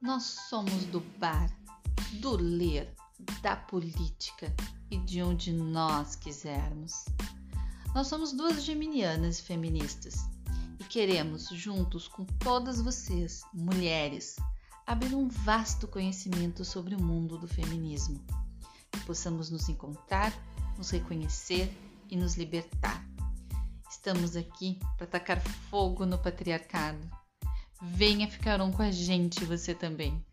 Nós somos do bar, do ler, da política e de onde nós quisermos. Nós somos duas geminianas feministas e queremos, juntos com todas vocês, mulheres, abrir um vasto conhecimento sobre o mundo do feminismo. Que possamos nos encontrar, nos reconhecer e nos libertar. Estamos aqui para tacar fogo no patriarcado. Venha ficar um com a gente, você também.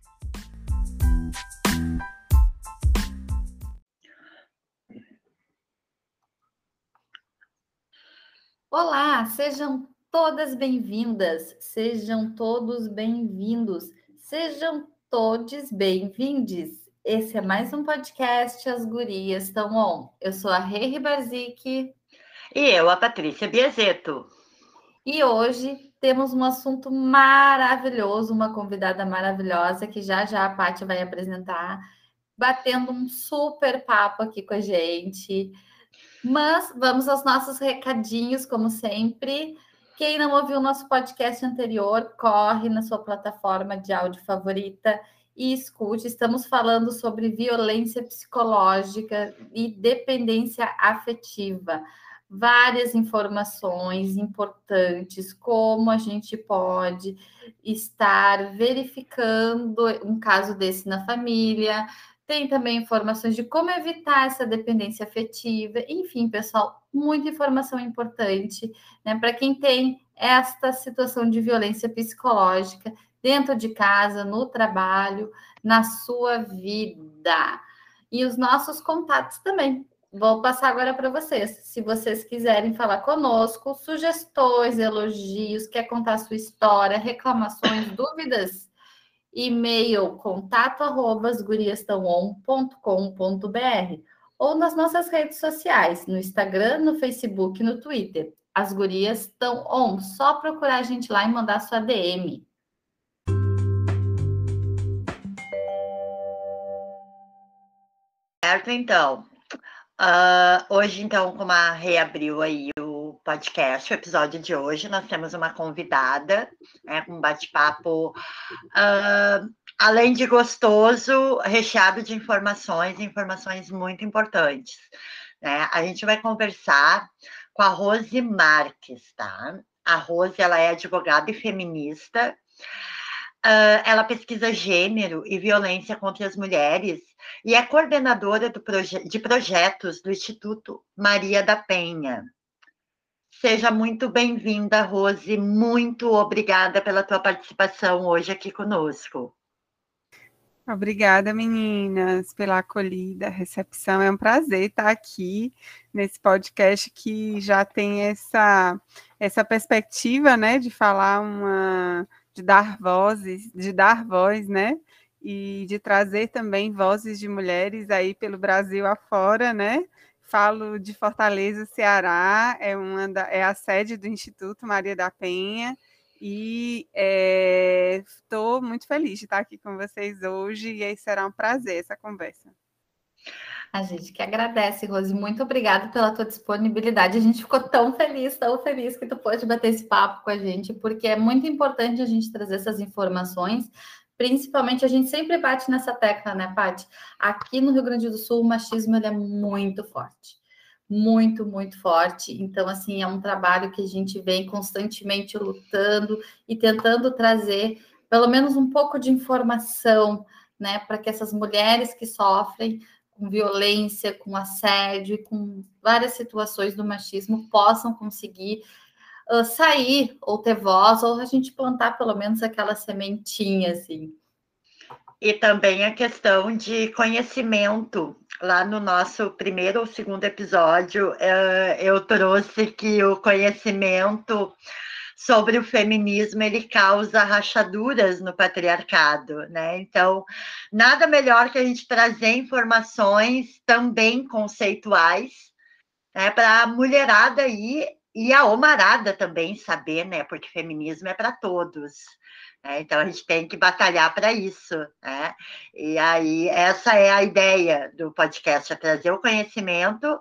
Olá, sejam todas bem-vindas, sejam todos bem-vindos, sejam todos bem-vindes. Esse é mais um podcast As Gurias Estão On. Eu sou a Rei Barzik. E eu, a Patrícia Biazeto. E hoje temos um assunto maravilhoso, uma convidada maravilhosa que já já a Paty vai apresentar, batendo um super papo aqui com a gente. Mas vamos aos nossos recadinhos, como sempre. Quem não ouviu o nosso podcast anterior, corre na sua plataforma de áudio favorita e escute. Estamos falando sobre violência psicológica e dependência afetiva. Várias informações importantes, como a gente pode estar verificando um caso desse na família, tem também informações de como evitar essa dependência afetiva. Enfim, pessoal, muita informação importante né, para quem tem esta situação de violência psicológica dentro de casa, no trabalho, na sua vida. E os nossos contatos também. Vou passar agora para vocês. Se vocês quiserem falar conosco, sugestões, elogios, quer contar sua história, reclamações, dúvidas, e-mail contato arroba ou nas nossas redes sociais, no Instagram, no Facebook e no Twitter. As gurias estão on, só procurar a gente lá e mandar sua DM. Certo, então. Uh, hoje, então, como a reabriu aí o podcast, o episódio de hoje, nós temos uma convidada, né, um bate-papo, uh, além de gostoso, recheado de informações, informações muito importantes. Né? A gente vai conversar com a Rose Marques, tá? A Rose, ela é advogada e feminista, Uh, ela pesquisa gênero e violência contra as mulheres e é coordenadora proje de projetos do Instituto Maria da Penha. Seja muito bem-vinda, Rose. Muito obrigada pela tua participação hoje aqui conosco. Obrigada, meninas, pela acolhida, recepção. É um prazer estar aqui nesse podcast que já tem essa essa perspectiva, né, de falar uma, de dar vozes, de dar voz, né, e de trazer também vozes de mulheres aí pelo Brasil afora, né, falo de Fortaleza, Ceará, é, uma da, é a sede do Instituto Maria da Penha, e estou é, muito feliz de estar aqui com vocês hoje, e aí será um prazer essa conversa. A gente que agradece, Rose. Muito obrigada pela tua disponibilidade. A gente ficou tão feliz, tão feliz que tu pôde bater esse papo com a gente, porque é muito importante a gente trazer essas informações principalmente a gente sempre bate nessa tecla, né, Paty? Aqui no Rio Grande do Sul, o machismo ele é muito forte. Muito, muito forte. Então, assim, é um trabalho que a gente vem constantemente lutando e tentando trazer pelo menos um pouco de informação, né, para que essas mulheres que sofrem com violência, com assédio com várias situações do machismo possam conseguir uh, sair ou ter voz, ou a gente plantar pelo menos aquela sementinha, assim. E também a questão de conhecimento. Lá no nosso primeiro ou segundo episódio, uh, eu trouxe que o conhecimento sobre o feminismo ele causa rachaduras no patriarcado, né? Então, nada melhor que a gente trazer informações também conceituais né, para a mulherada aí e a Omarada também saber, né? Porque feminismo é para todos. Né? Então a gente tem que batalhar para isso. Né? E aí, essa é a ideia do podcast: é trazer o conhecimento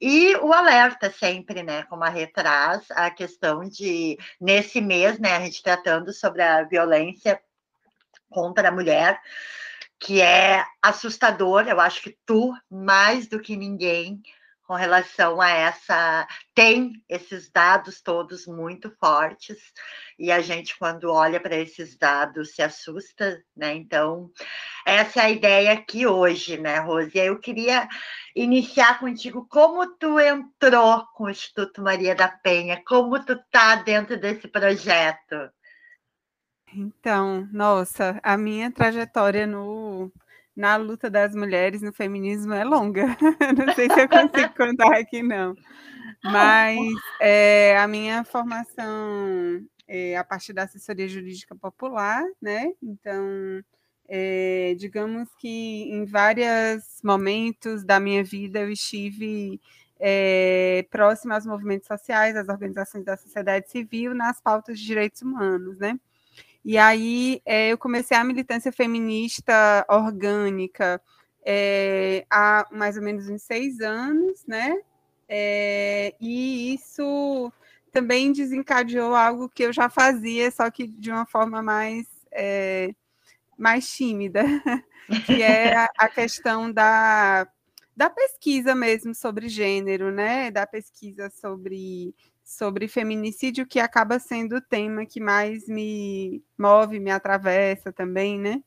e o alerta sempre, né? Como a Rê traz, a questão de, nesse mês, né, a gente tratando sobre a violência contra a mulher, que é assustador. Eu acho que tu, mais do que ninguém, com relação a essa. Tem esses dados todos muito fortes, e a gente, quando olha para esses dados, se assusta, né? Então, essa é a ideia aqui hoje, né, Rose? Eu queria iniciar contigo como tu entrou com o Instituto Maria da Penha, como tu tá dentro desse projeto. Então, nossa, a minha trajetória no na luta das mulheres no feminismo é longa. não sei se eu consigo contar aqui, não. Mas é, a minha formação é a partir da assessoria jurídica popular, né? Então, é, digamos que em vários momentos da minha vida eu estive é, próxima aos movimentos sociais, às organizações da sociedade civil, nas pautas de direitos humanos, né? E aí é, eu comecei a militância feminista orgânica é, há mais ou menos uns seis anos, né? É, e isso também desencadeou algo que eu já fazia, só que de uma forma mais, é, mais tímida, que é a, a questão da, da pesquisa mesmo sobre gênero, né? Da pesquisa sobre sobre feminicídio, que acaba sendo o tema que mais me move, me atravessa também, né?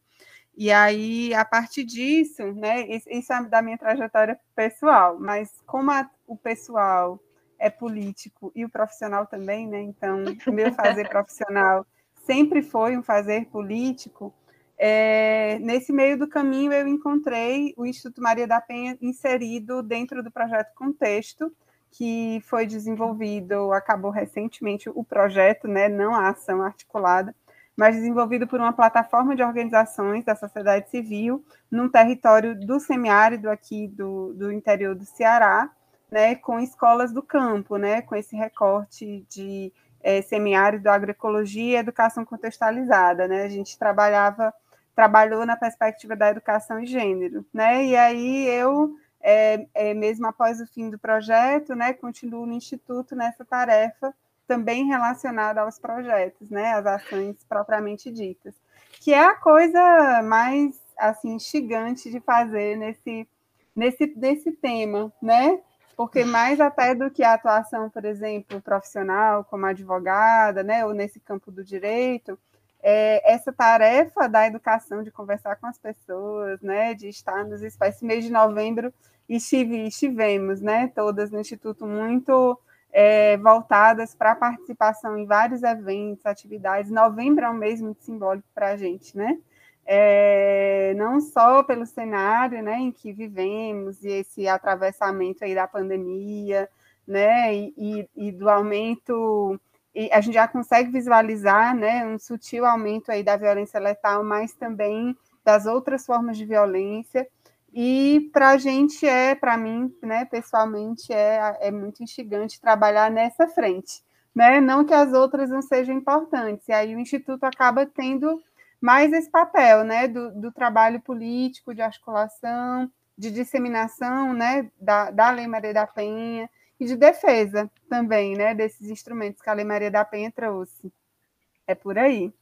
E aí, a partir disso, né, isso é da minha trajetória pessoal, mas como a, o pessoal é político e o profissional também, né? Então, o meu fazer profissional sempre foi um fazer político. É, nesse meio do caminho, eu encontrei o Instituto Maria da Penha inserido dentro do projeto Contexto, que foi desenvolvido, acabou recentemente o projeto, né, não a ação articulada, mas desenvolvido por uma plataforma de organizações da sociedade civil num território do semiárido aqui do, do interior do Ceará, né, com escolas do campo, né, com esse recorte de é, semiárido, agroecologia e educação contextualizada, né, a gente trabalhava, trabalhou na perspectiva da educação e gênero, né, e aí eu é, é, mesmo após o fim do projeto, né, continuo no Instituto nessa tarefa também relacionada aos projetos, né, às ações propriamente ditas, que é a coisa mais assim instigante de fazer nesse nesse nesse tema, né? Porque mais até do que a atuação, por exemplo, profissional como advogada, né, ou nesse campo do direito, é, essa tarefa da educação, de conversar com as pessoas, né, de estar nos espaços. Esse mês de novembro estive, estivemos, né, todas no Instituto muito é, voltadas para a participação em vários eventos, atividades. Novembro é um mês muito simbólico para a gente, né? É, não só pelo cenário né, em que vivemos e esse atravessamento aí da pandemia, né, e, e, e do aumento e a gente já consegue visualizar né, um sutil aumento aí da violência letal, mas também das outras formas de violência. E para a gente é, para mim, né, pessoalmente, é, é muito instigante trabalhar nessa frente. Né? Não que as outras não sejam importantes. E aí o Instituto acaba tendo mais esse papel né, do, do trabalho político, de articulação, de disseminação né, da, da Lei Maria da Penha, e de defesa também, né, desses instrumentos que a Lei Maria da Penha trouxe. É por aí.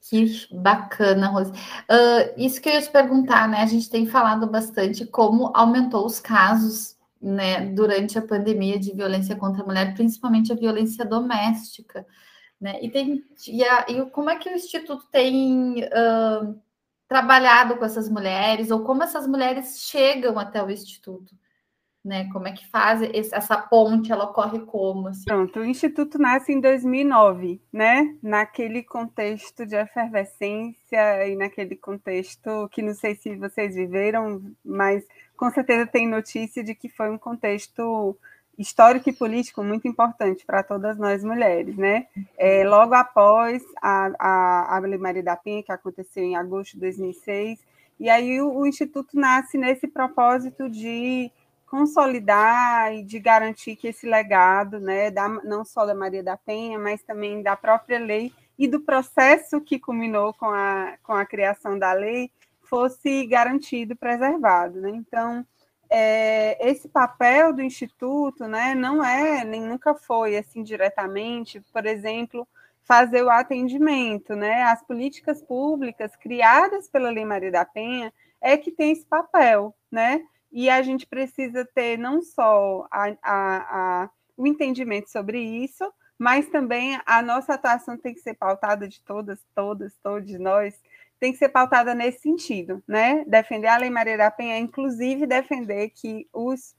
Que bacana, Rose. Uh, isso que eu ia te perguntar, né? A gente tem falado bastante como aumentou os casos, né, durante a pandemia de violência contra a mulher, principalmente a violência doméstica, né? E tem e, a, e como é que o Instituto tem uh, trabalhado com essas mulheres ou como essas mulheres chegam até o Instituto? Né? Como é que faz esse, essa ponte? Ela ocorre como? Assim? Pronto, o Instituto nasce em 2009, né? Naquele contexto de efervescência e naquele contexto que não sei se vocês viveram, mas com certeza tem notícia de que foi um contexto histórico e político muito importante para todas nós mulheres, né? É, logo após a, a, a Lei Maria da Penha, que aconteceu em agosto de 2006, e aí o, o Instituto nasce nesse propósito de consolidar e de garantir que esse legado, né, da, não só da Maria da Penha, mas também da própria lei e do processo que culminou com a, com a criação da lei, fosse garantido, preservado. Né? Então, é, esse papel do Instituto né, não é, nem nunca foi, assim, diretamente, por exemplo, fazer o atendimento, né? As políticas públicas criadas pela Lei Maria da Penha é que tem esse papel, né? E a gente precisa ter não só a, a, a, o entendimento sobre isso, mas também a nossa atuação tem que ser pautada de todas, todas, todos nós, tem que ser pautada nesse sentido, né? Defender a Lei Maria da Penha, inclusive defender que os,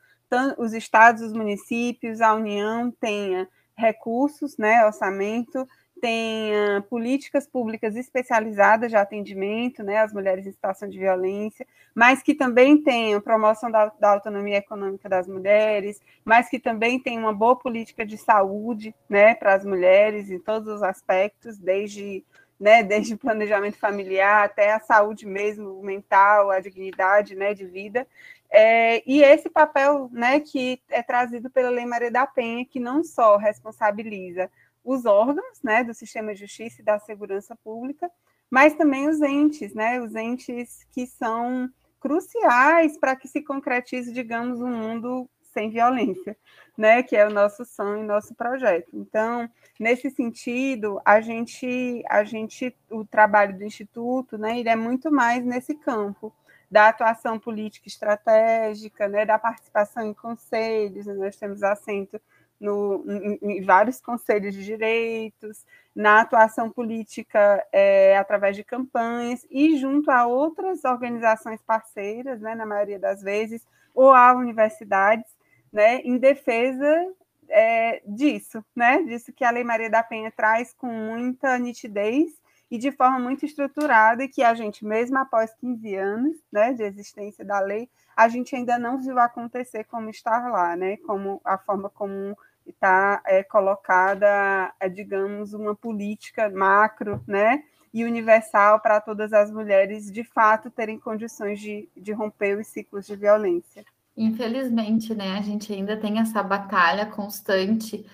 os estados, os municípios, a União tenha recursos, né, orçamento tenha políticas públicas especializadas de atendimento né, às mulheres em situação de violência, mas que também tenha promoção da, da, autonomia econômica das mulheres, mas que também tenha uma boa política de saúde né, para as mulheres em todos os aspectos, desde, né, desde o planejamento familiar até a saúde mesmo mental, a dignidade né, de vida. É, e esse papel né, que é trazido pela Lei Maria da Penha, que não só responsabiliza os órgãos né, do sistema de justiça e da segurança pública, mas também os entes, né, os entes que são cruciais para que se concretize, digamos, um mundo sem violência, né, que é o nosso sonho e nosso projeto. Então, nesse sentido, a gente, a gente, o trabalho do instituto, né, ele é muito mais nesse campo da atuação política estratégica, né, da participação em conselhos, né, nós temos assento no, em, vários conselhos de direitos, na atuação política é, através de campanhas e junto a outras organizações parceiras, né, na maioria das vezes, ou a universidades, né, em defesa é, disso, né, disso que a Lei Maria da Penha traz com muita nitidez e de forma muito estruturada, e que a gente, mesmo após 15 anos né, de existência da lei, a gente ainda não viu acontecer como estar lá, né, como a forma como está é, colocada, é, digamos, uma política macro, né, e universal para todas as mulheres de fato terem condições de, de romper os ciclos de violência. Infelizmente, né, a gente ainda tem essa batalha constante.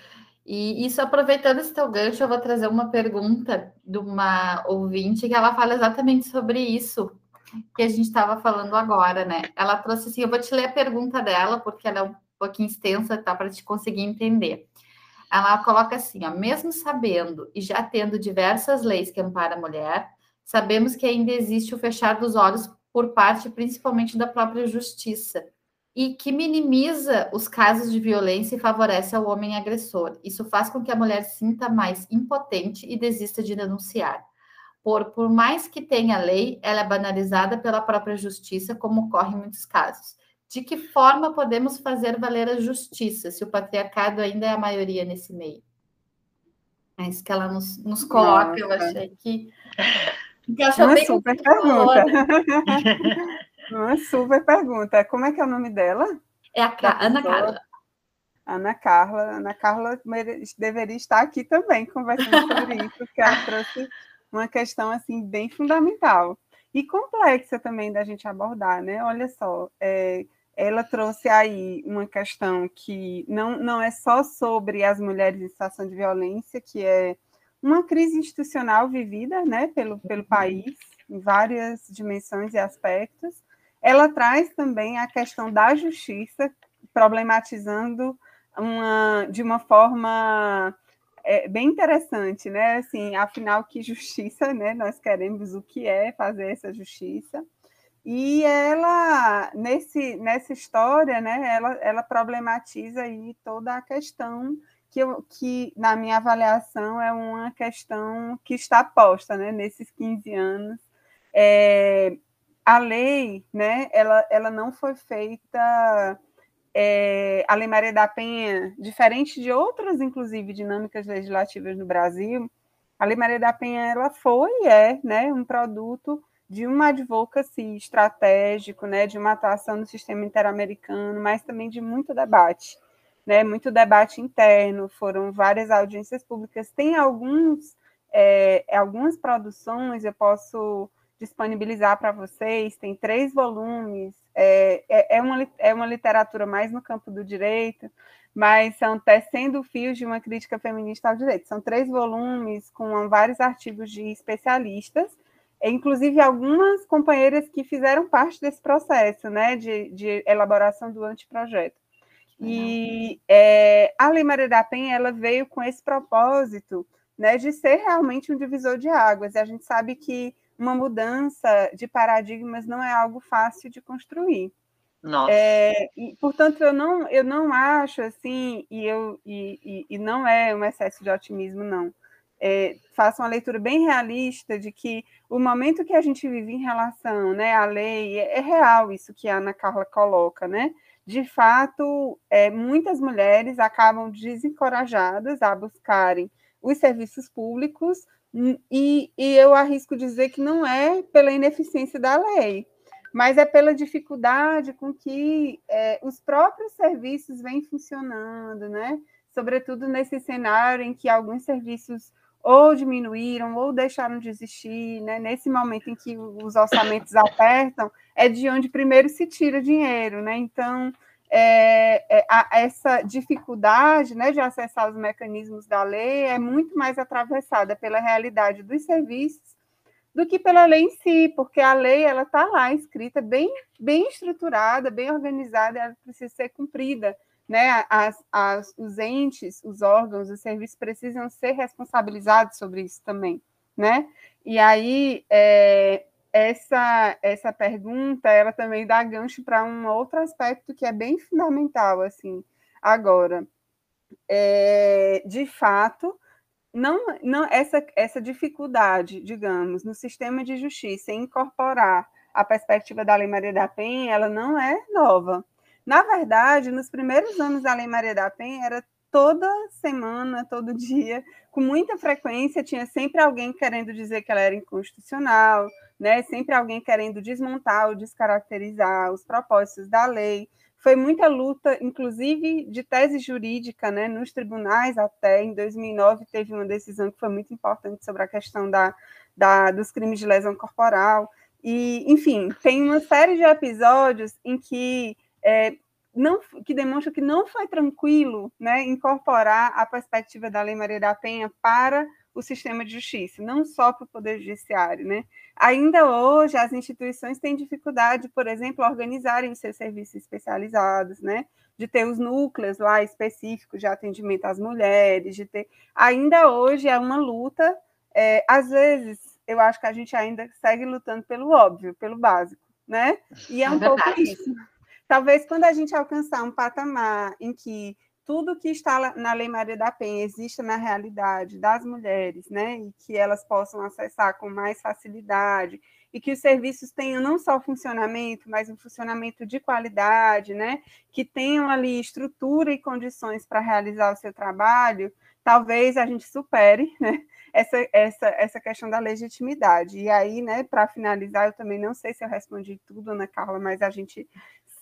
E isso, aproveitando esse teu gancho, eu vou trazer uma pergunta de uma ouvinte que ela fala exatamente sobre isso que a gente estava falando agora, né? Ela trouxe assim, eu vou te ler a pergunta dela, porque ela é um pouquinho extensa, tá? Para te conseguir entender. Ela coloca assim: ó, mesmo sabendo e já tendo diversas leis que amparam a mulher, sabemos que ainda existe o fechar dos olhos por parte principalmente da própria justiça e que minimiza os casos de violência e favorece ao homem agressor. Isso faz com que a mulher sinta mais impotente e desista de denunciar. Por, por mais que tenha lei, ela é banalizada pela própria justiça, como ocorre em muitos casos de que forma podemos fazer valer a justiça, se o patriarcado ainda é a maioria nesse meio? É isso que ela nos, nos coloca, Nossa. eu achei que. que Uma bem super pergunta. Uma super pergunta. Como é que é o nome dela? É a Ca... Ana Carla. Ana Carla. Ana Carla deveria estar aqui também conversando sobre isso, porque ela trouxe uma questão assim bem fundamental e complexa também da gente abordar, né? Olha só, é, ela trouxe aí uma questão que não, não é só sobre as mulheres em situação de violência, que é uma crise institucional vivida né, pelo, pelo uhum. país, em várias dimensões e aspectos. Ela traz também a questão da justiça, problematizando uma, de uma forma é, bem interessante, né? Assim, afinal, que justiça, né? Nós queremos o que é fazer essa justiça. E ela, nesse, nessa história, né, ela, ela problematiza aí toda a questão que, eu, que, na minha avaliação, é uma questão que está posta né, nesses 15 anos. É, a lei, né, ela, ela não foi feita. É, a Lei Maria da Penha, diferente de outras, inclusive, dinâmicas legislativas no Brasil, a Lei Maria da Penha ela foi e é né, um produto de uma advocacy estratégico, né, de uma atuação no sistema interamericano, mas também de muito debate, né, muito debate interno, foram várias audiências públicas, tem alguns, é, algumas produções, eu posso disponibilizar para vocês, tem três volumes, é, é, é, uma, é uma literatura mais no campo do direito, mas são tecendo fios de uma crítica feminista ao direito. São três volumes com vários artigos de especialistas, inclusive algumas companheiras que fizeram parte desse processo, né, de, de elaboração do anteprojeto. E é, a Lei Maria da Penha, ela veio com esse propósito né, de ser realmente um divisor de águas. E a gente sabe que uma mudança de paradigmas não é algo fácil de construir. Nossa. É, e, portanto, eu não, eu não acho assim, e, eu, e, e, e não é um excesso de otimismo, não. É, faço uma leitura bem realista de que o momento que a gente vive em relação né, à lei é, é real isso que a Ana Carla coloca, né? De fato, é, muitas mulheres acabam desencorajadas a buscarem os serviços públicos hum, e, e eu arrisco dizer que não é pela ineficiência da lei, mas é pela dificuldade com que é, os próprios serviços vêm funcionando, né? Sobretudo nesse cenário em que alguns serviços ou diminuíram ou deixaram de existir, né? Nesse momento em que os orçamentos apertam, é de onde primeiro se tira dinheiro, né? Então, é, é, a, essa dificuldade né, de acessar os mecanismos da lei é muito mais atravessada pela realidade dos serviços do que pela lei em si, porque a lei ela está lá escrita bem, bem estruturada, bem organizada, ela precisa ser cumprida. Né? As, as, os entes, os órgãos, os serviços precisam ser responsabilizados sobre isso também. Né? E aí, é, essa, essa pergunta ela também dá gancho para um outro aspecto que é bem fundamental assim agora é, de fato não, não essa, essa dificuldade, digamos, no sistema de justiça em incorporar a perspectiva da Lei Maria da Penha, ela não é nova. Na verdade, nos primeiros anos da Lei Maria da Penha, era toda semana, todo dia, com muita frequência, tinha sempre alguém querendo dizer que ela era inconstitucional, né? sempre alguém querendo desmontar ou descaracterizar os propósitos da lei foi muita luta, inclusive de tese jurídica, né, nos tribunais até. Em 2009 teve uma decisão que foi muito importante sobre a questão da, da, dos crimes de lesão corporal. E, enfim, tem uma série de episódios em que é, não, que demonstram que não foi tranquilo né, incorporar a perspectiva da Lei Maria da Penha para o sistema de justiça, não só para o Poder Judiciário. Né? Ainda hoje, as instituições têm dificuldade, por exemplo, organizarem os seus serviços especializados, né? de ter os núcleos lá específicos de atendimento às mulheres, de ter. Ainda hoje é uma luta, é, às vezes, eu acho que a gente ainda segue lutando pelo óbvio, pelo básico, né? E é, é um é pouco isso. Talvez quando a gente alcançar um patamar em que tudo que está na Lei Maria da Penha existe na realidade das mulheres, né, e que elas possam acessar com mais facilidade, e que os serviços tenham não só funcionamento, mas um funcionamento de qualidade, né, que tenham ali estrutura e condições para realizar o seu trabalho, talvez a gente supere, né, essa, essa, essa questão da legitimidade. E aí, né, para finalizar, eu também não sei se eu respondi tudo, Ana Carla, mas a gente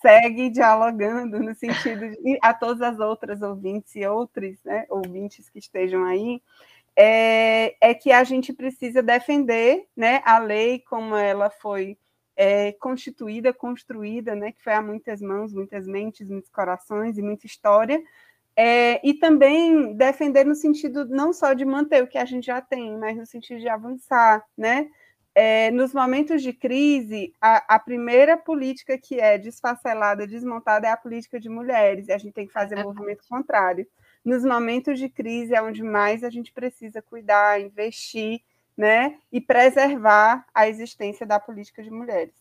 segue dialogando no sentido de a todas as outras ouvintes e outros né, ouvintes que estejam aí, é, é, que a gente precisa defender né, a lei como ela foi é, constituída, construída, né, que foi a muitas mãos, muitas mentes, muitos corações e muita história, é, e também defender no sentido não só de manter o que a gente já tem, mas no sentido de avançar, né? É, nos momentos de crise, a, a, primeira política que é desfacelada, desmontada, é a política de mulheres, e a gente tem que fazer o um movimento contrário. Nos momentos de crise é onde mais a gente precisa cuidar, investir, né, e preservar a existência da política de mulheres.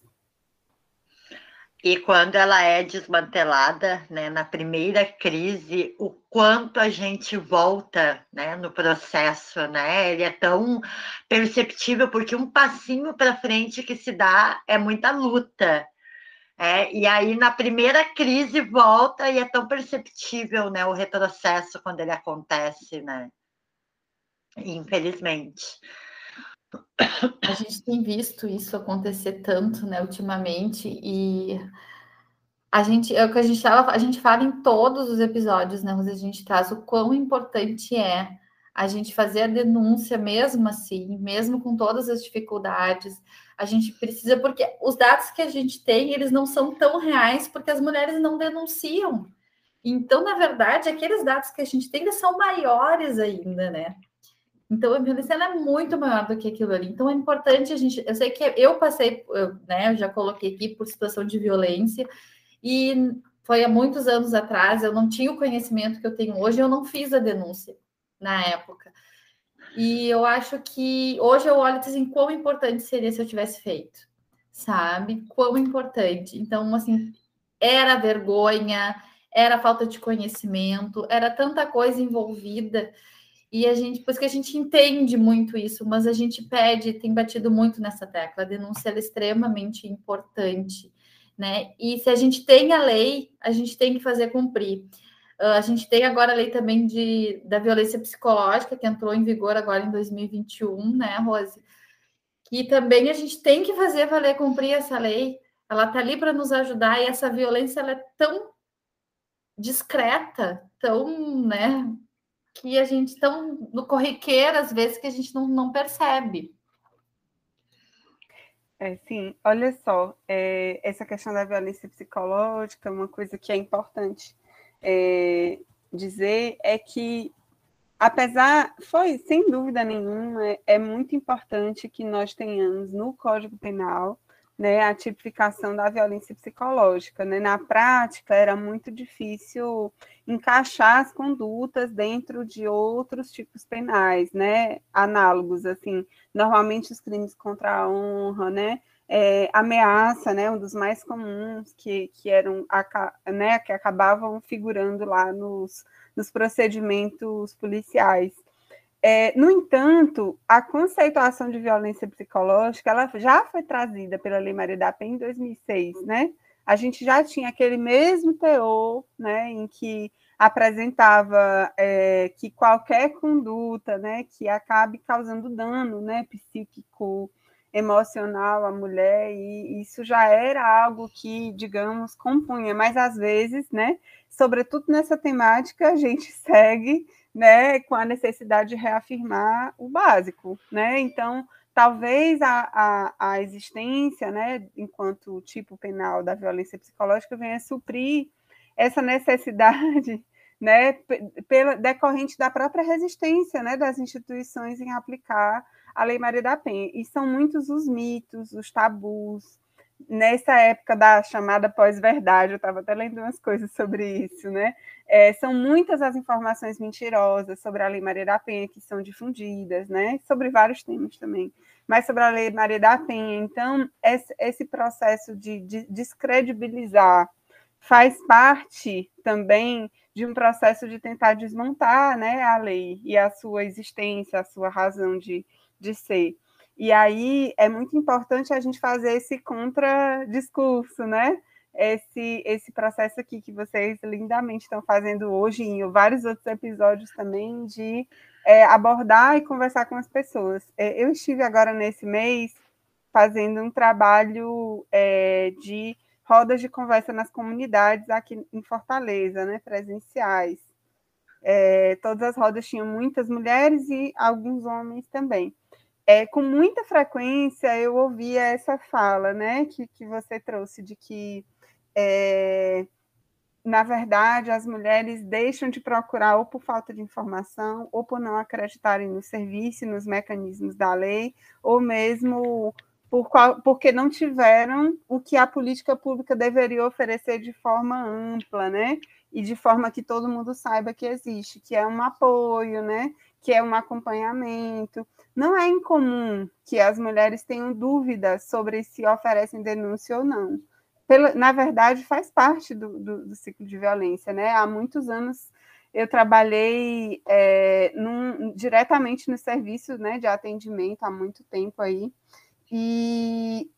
E quando ela é desmantelada, né, na primeira crise, o quanto a gente volta, né, no processo, né? Ele é tão perceptível porque um passinho para frente que se dá é muita luta. É, e aí na primeira crise volta e é tão perceptível, né, o retrocesso quando ele acontece, né? Infelizmente. A gente tem visto isso acontecer tanto, né, ultimamente, e a gente, é o que a gente tava, a gente fala em todos os episódios, né, a gente traz o quão importante é a gente fazer a denúncia mesmo assim, mesmo com todas as dificuldades. A gente precisa, porque os dados que a gente tem, eles não são tão reais porque as mulheres não denunciam. Então, na verdade, aqueles dados que a gente tem eles são maiores ainda, né? Então, a violência é muito maior do que aquilo ali. Então, é importante a gente. Eu sei que eu passei, eu, né? Eu já coloquei aqui por situação de violência, e foi há muitos anos atrás. Eu não tinha o conhecimento que eu tenho hoje, eu não fiz a denúncia na época. E eu acho que hoje eu olho assim, quão importante seria se eu tivesse feito, sabe? Quão importante. Então, assim, era vergonha, era falta de conhecimento, era tanta coisa envolvida. E a gente, pois que a gente entende muito isso, mas a gente pede, tem batido muito nessa tecla, a denúncia é extremamente importante, né? E se a gente tem a lei, a gente tem que fazer cumprir. Uh, a gente tem agora a lei também de, da violência psicológica, que entrou em vigor agora em 2021, né, Rose? Que também a gente tem que fazer valer cumprir essa lei. Ela está ali para nos ajudar e essa violência ela é tão discreta, tão, né, que a gente tão no corriqueiro às vezes que a gente não, não percebe. É, sim, olha só, é, essa questão da violência psicológica, uma coisa que é importante é, dizer é que, apesar, foi sem dúvida nenhuma, é, é muito importante que nós tenhamos no Código Penal né, a tipificação da violência psicológica. Né? Na prática, era muito difícil encaixar as condutas dentro de outros tipos penais, né, análogos, assim, normalmente os crimes contra a honra, né, é, ameaça, né, um dos mais comuns que, que eram, né, que acabavam figurando lá nos, nos procedimentos policiais. É, no entanto, a conceituação de violência psicológica ela já foi trazida pela Lei Maria da Penha em 2006, né? A gente já tinha aquele mesmo teor, né, em que apresentava é, que qualquer conduta, né, que acabe causando dano, né, psíquico, emocional à mulher, e isso já era algo que, digamos, compunha, mas às vezes, né, sobretudo nessa temática, a gente segue né, com a necessidade de reafirmar o básico, né? Então, talvez a, a, a existência, né, enquanto tipo penal da violência psicológica venha suprir essa necessidade, né, pela decorrente da própria resistência, né, das instituições em aplicar a Lei Maria da Penha. E são muitos os mitos, os tabus, nessa época da chamada pós-verdade, eu estava até lendo umas coisas sobre isso, né? É, são muitas as informações mentirosas sobre a Lei Maria da Penha que são difundidas, né? Sobre vários temas também, mas sobre a Lei Maria da Penha. Então, esse, processo de, de descredibilizar faz parte também de um processo de tentar desmontar né, a lei e a sua existência, a sua razão de, de ser. E aí é muito importante a gente fazer esse contradiscurso, né? Esse, esse processo aqui que vocês lindamente estão fazendo hoje, em vários outros episódios também, de é, abordar e conversar com as pessoas. É, eu estive agora nesse mês fazendo um trabalho é, de rodas de conversa nas comunidades aqui em Fortaleza, né, presenciais. É, todas as rodas tinham muitas mulheres e alguns homens também é, com muita frequência eu ouvia essa fala, né, que, que você trouxe, de que, é, na verdade, as mulheres deixam de procurar ou por falta de informação, ou por não acreditarem no serviço, nos mecanismos da lei, ou mesmo por qual, porque não tiveram o que a política pública deveria oferecer de forma ampla, né? E de forma que todo mundo saiba que existe, que é um apoio, né? Que é um acompanhamento. Não é incomum que as mulheres tenham dúvidas sobre se oferecem denúncia ou não. Na verdade, faz parte do, do, do, ciclo de violência, né? Há muitos anos eu trabalhei é, num, diretamente no serviço né, de atendimento há muito tempo aí, e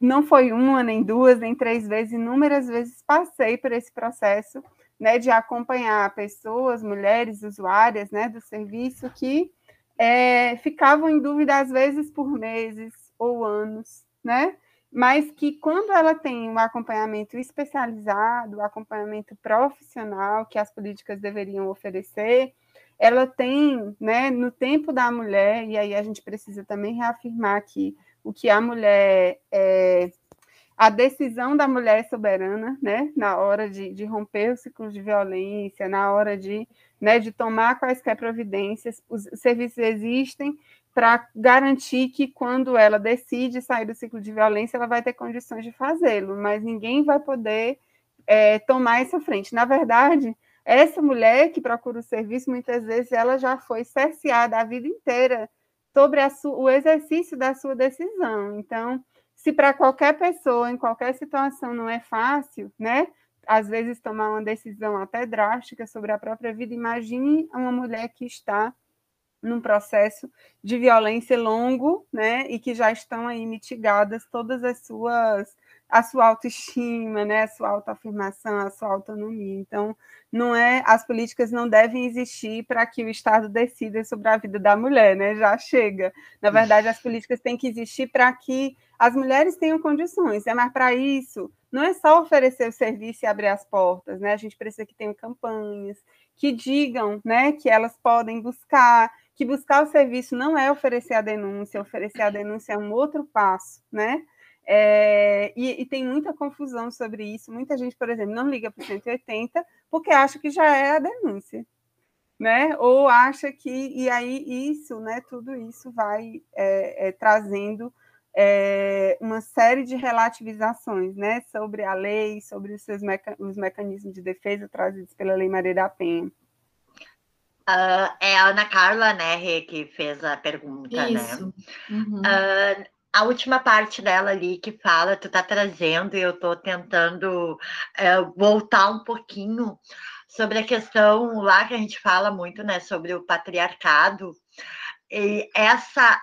não foi uma, nem duas, nem três vezes, inúmeras vezes passei por esse processo né, de acompanhar pessoas, mulheres usuárias né, do serviço que é, ficavam em dúvida às vezes por meses ou anos, né? Mas que quando ela tem um acompanhamento especializado, um acompanhamento profissional que as políticas deveriam oferecer, ela tem, né, no tempo da mulher, e aí a gente precisa também reafirmar aqui o que a mulher é, a decisão da mulher soberana, né, na hora de, de romper o ciclo de violência, na hora de né, de tomar quaisquer providências. Os serviços existem para garantir que quando ela decide sair do ciclo de violência, ela vai ter condições de fazê-lo, mas ninguém vai poder é, tomar essa frente. Na verdade, essa mulher que procura o serviço, muitas vezes ela já foi cerceada a vida inteira sobre o exercício da sua decisão. Então, se para qualquer pessoa, em qualquer situação, não é fácil, né? Às vezes tomar uma decisão até drástica sobre a própria vida, imagine uma mulher que está num processo de violência longo, né, e que já estão aí mitigadas todas as suas a sua autoestima, né, a sua autoafirmação, a sua autonomia. Então, não é as políticas não devem existir para que o Estado decida sobre a vida da mulher, né? Já chega. Na verdade, as políticas têm que existir para que as mulheres tenham condições. É mas para isso não é só oferecer o serviço e abrir as portas, né? A gente precisa que tenham campanhas que digam, né, que elas podem buscar, que buscar o serviço não é oferecer a denúncia, oferecer a denúncia é um outro passo, né? É, e, e, tem muita confusão sobre isso. Muita gente, por exemplo, não liga para o 180 porque acha que já é a denúncia, né? Ou acha que e aí isso, né? Tudo isso vai é, é, trazendo é, uma série de relativizações, né? Sobre a lei, sobre os seus meca os mecanismos de defesa trazidos pela Lei Maria da Penha. Uh, é a Ana Carla, né, que fez a pergunta, né? Isso. né? Uhum. Uh, a última parte dela ali que fala, tu tá trazendo e eu tô tentando é, voltar um pouquinho sobre a questão lá que a gente fala muito, né, sobre o patriarcado e essa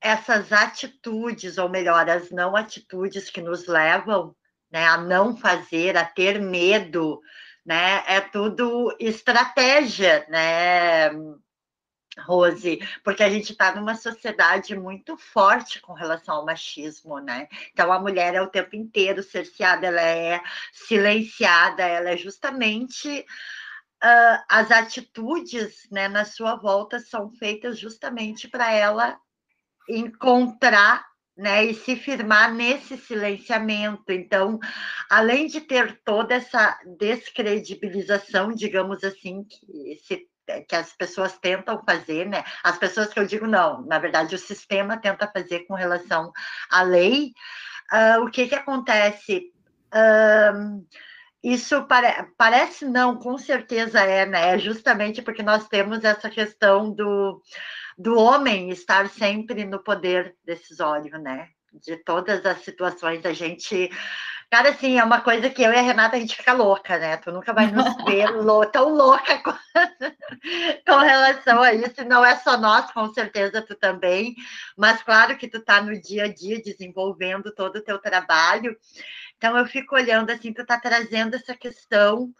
essas atitudes, ou melhor, as não atitudes que nos levam, né, a não fazer, a ter medo, né, é tudo estratégia, né, Rose, porque a gente está numa sociedade muito forte com relação ao machismo, né? Então a mulher é o tempo inteiro cerceada, ela é silenciada, ela é justamente uh, as atitudes, né, na sua volta são feitas justamente para ela encontrar né, e se firmar nesse silenciamento. Então, além de ter toda essa descredibilização, digamos assim, que se que as pessoas tentam fazer, né? As pessoas que eu digo não, na verdade o sistema tenta fazer com relação à lei. Uh, o que que acontece? Uh, isso pare parece não, com certeza é, né? É justamente porque nós temos essa questão do, do homem estar sempre no poder decisório, né? De todas as situações, a gente Cara, assim, é uma coisa que eu e a Renata a gente fica louca, né? Tu nunca vai nos ver tão louca com... com, relação a isso. Não é só nós, com certeza tu também. Mas claro que tu tá no dia a dia desenvolvendo todo o teu trabalho. Então eu fico olhando assim, tu tá trazendo essa questão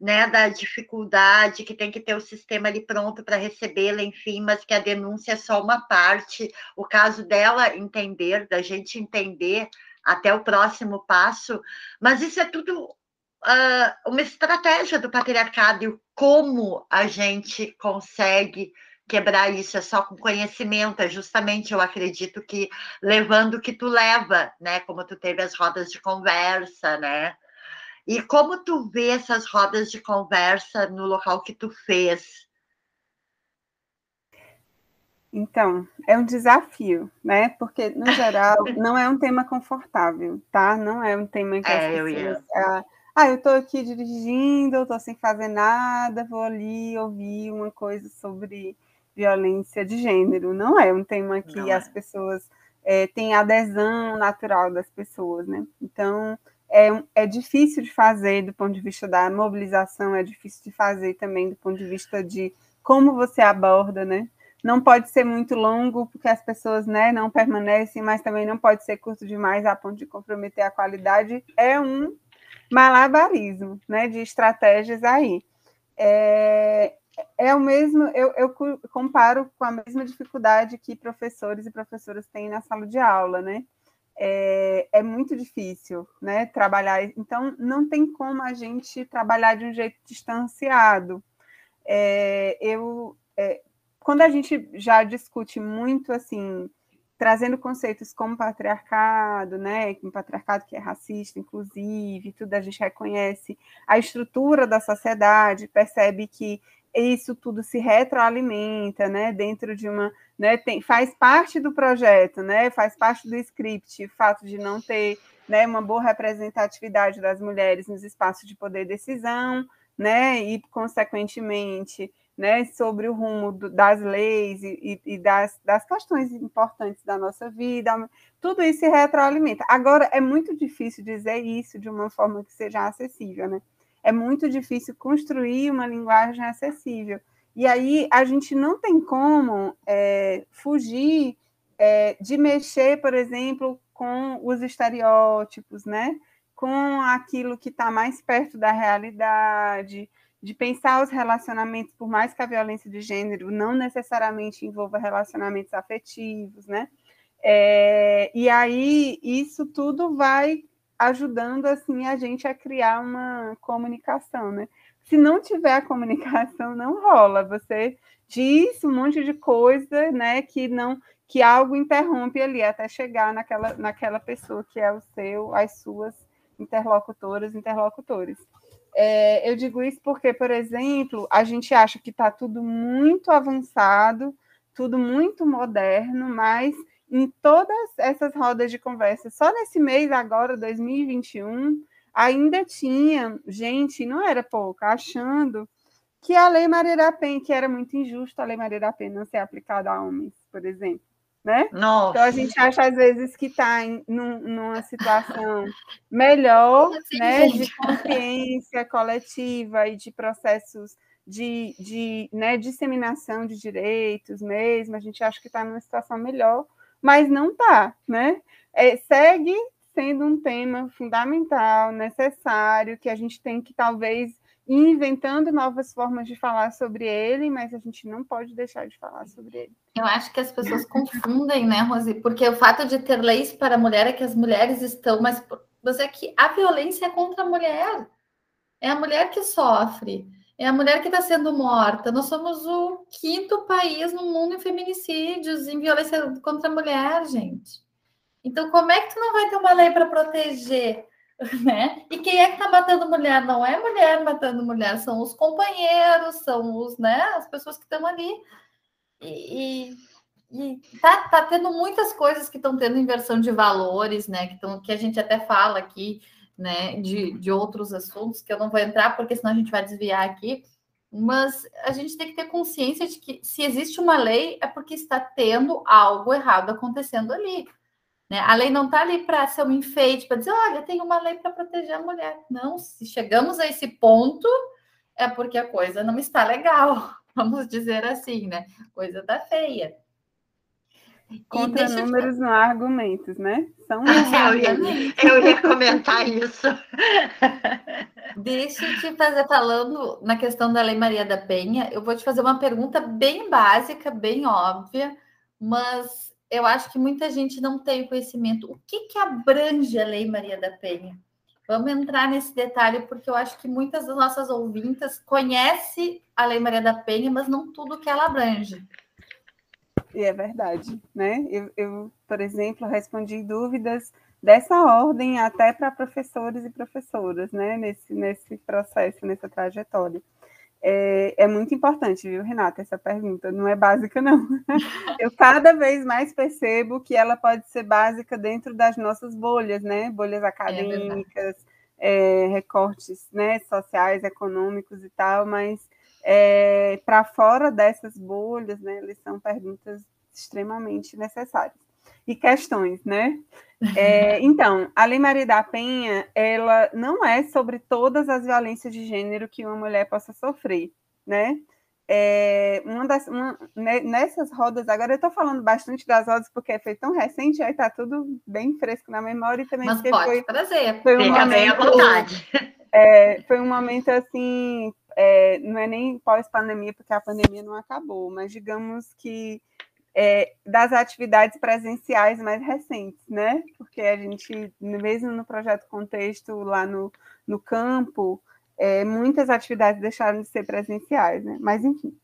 né, da dificuldade, que tem que ter o sistema ali pronto para recebê-la, enfim, mas que a denúncia é só uma parte. O caso dela entender, da gente entender até o próximo passo, mas isso é tudo uh, uma estratégia do patriarcado e como a gente consegue quebrar isso é só com conhecimento, é justamente, eu acredito que levando o que tu leva, né, como tu teve as rodas de conversa, né, e como tu vê essas rodas de conversa no local que tu fez, então, é um desafio, né? Porque, no geral, não é um tema confortável, tá? Não é um tema que é, as pessoas... Ah, ah, eu estou aqui dirigindo, eu estou sem fazer nada, vou ali ouvir uma coisa sobre violência de gênero. Não é um tema que não as é. pessoas é, têm adesão natural das pessoas, né? Então, é, é difícil de fazer do ponto de vista da mobilização, é difícil de fazer também do ponto de vista de como você aborda, né? não pode ser muito longo, porque as pessoas né, não permanecem, mas também não pode ser curto demais a ponto de comprometer a qualidade. É um malabarismo né, de estratégias aí. É, é o mesmo, eu, eu, comparo com a mesma dificuldade que professores e professoras têm na sala de aula, né? É, é, muito difícil, né? Trabalhar, então não tem como a gente trabalhar de um jeito distanciado. É, eu, é, quando a gente já discute muito assim, trazendo conceitos como patriarcado, né, um patriarcado que é racista, inclusive, tudo a gente reconhece a estrutura da sociedade, percebe que isso tudo se retroalimenta, né, dentro de uma, né, tem, faz parte do projeto, né, faz parte do script, o fato de não ter, né, uma boa representatividade das mulheres nos espaços de poder e decisão, né, e consequentemente, né, sobre o rumo do, das leis e, e das, das questões importantes da nossa vida, tudo isso se retroalimenta. Agora, é muito difícil dizer isso de uma forma que seja acessível, né? É muito difícil construir uma linguagem acessível. E aí a gente não tem como é, fugir é, de mexer, por exemplo, com os estereótipos, né? com aquilo que está mais perto da realidade, de pensar os relacionamentos, por mais que a violência de gênero não necessariamente envolva relacionamentos afetivos, né? É, e aí isso tudo vai ajudando assim a gente a criar uma comunicação, né? Se não tiver a comunicação, não rola. Você diz um monte de coisa, né, que não que algo interrompe ali até chegar naquela, naquela pessoa que é o seu, as suas interlocutoras, interlocutores. É, eu digo isso porque, por exemplo, a gente acha que está tudo muito avançado, tudo muito moderno, mas em todas essas rodas de conversa, só nesse mês agora, 2021, ainda tinha gente, não era pouca, achando que a Lei Maria da Penha, que era muito injusto a Lei Maria da Penha não ser aplicada a homens, por exemplo né? Nossa. Então a gente acha às vezes que está num, numa situação melhor, assim, né, de consciência coletiva e de processos de, de né, disseminação de direitos mesmo, a gente acha que está numa situação melhor, mas não está, né? É, segue sendo um tema fundamental, necessário, que a gente tem que talvez e inventando novas formas de falar sobre ele, mas a gente não pode deixar de falar sobre ele. Eu acho que as pessoas confundem, né, Rosi? Porque o fato de ter leis para a mulher é que as mulheres estão, mas, mas é que a violência é contra a mulher. É a mulher que sofre, é a mulher que está sendo morta. Nós somos o quinto país no mundo em feminicídios, em violência contra a mulher, gente. Então, como é que tu não vai ter uma lei para proteger né? E quem é que está matando mulher? Não é mulher matando mulher, são os companheiros, são os, né, as pessoas que estão ali. E, e, e, tá, tá tendo muitas coisas que estão tendo inversão de valores, né? Que, tão, que a gente até fala aqui, né, de, de outros assuntos, que eu não vou entrar, porque senão a gente vai desviar aqui. Mas a gente tem que ter consciência de que se existe uma lei, é porque está tendo algo errado acontecendo ali. Né? A lei não está ali para ser um enfeite, para dizer, olha, tem uma lei para proteger a mulher. Não, se chegamos a esse ponto, é porque a coisa não está legal, vamos dizer assim, né? Coisa está feia. Contra números te... não há argumentos, né? São eu, ia, eu ia comentar isso. Deixa eu te fazer falando na questão da Lei Maria da Penha. Eu vou te fazer uma pergunta bem básica, bem óbvia, mas eu acho que muita gente não tem conhecimento. O que, que abrange a Lei Maria da Penha? Vamos entrar nesse detalhe, porque eu acho que muitas das nossas ouvintas conhecem a Lei Maria da Penha, mas não tudo que ela abrange. E é verdade, né? Eu, eu, por exemplo, respondi dúvidas dessa ordem até para professores e professoras, né? Nesse, nesse processo, nessa trajetória. É, é, muito importante, viu, Renata, essa pergunta. Não é básica, não. Eu cada vez mais percebo que ela pode ser básica dentro das nossas bolhas, né? Bolhas é acadêmicas, é recortes né, sociais, econômicos e tal, mas é, para fora dessas bolhas, né, eles são perguntas extremamente necessárias. E questões, né? É, então, a Lei Maria da Penha, ela não é sobre todas as violências de gênero que uma mulher possa sofrer, né? É, uma das, uma, né, nessas rodas, agora eu estou falando bastante das rodas porque foi tão recente, aí está tudo bem fresco na memória e também Mas pode foi, trazer, foi um momento, bem à vontade. É, foi um momento assim, é, não é nem pós-pandemia, porque a pandemia não acabou, mas digamos que é, das atividades presenciais mais recentes, né? Porque a gente, mesmo no projeto Contexto, lá no, no campo, é, muitas atividades deixaram de ser presenciais, né? Mas, enfim.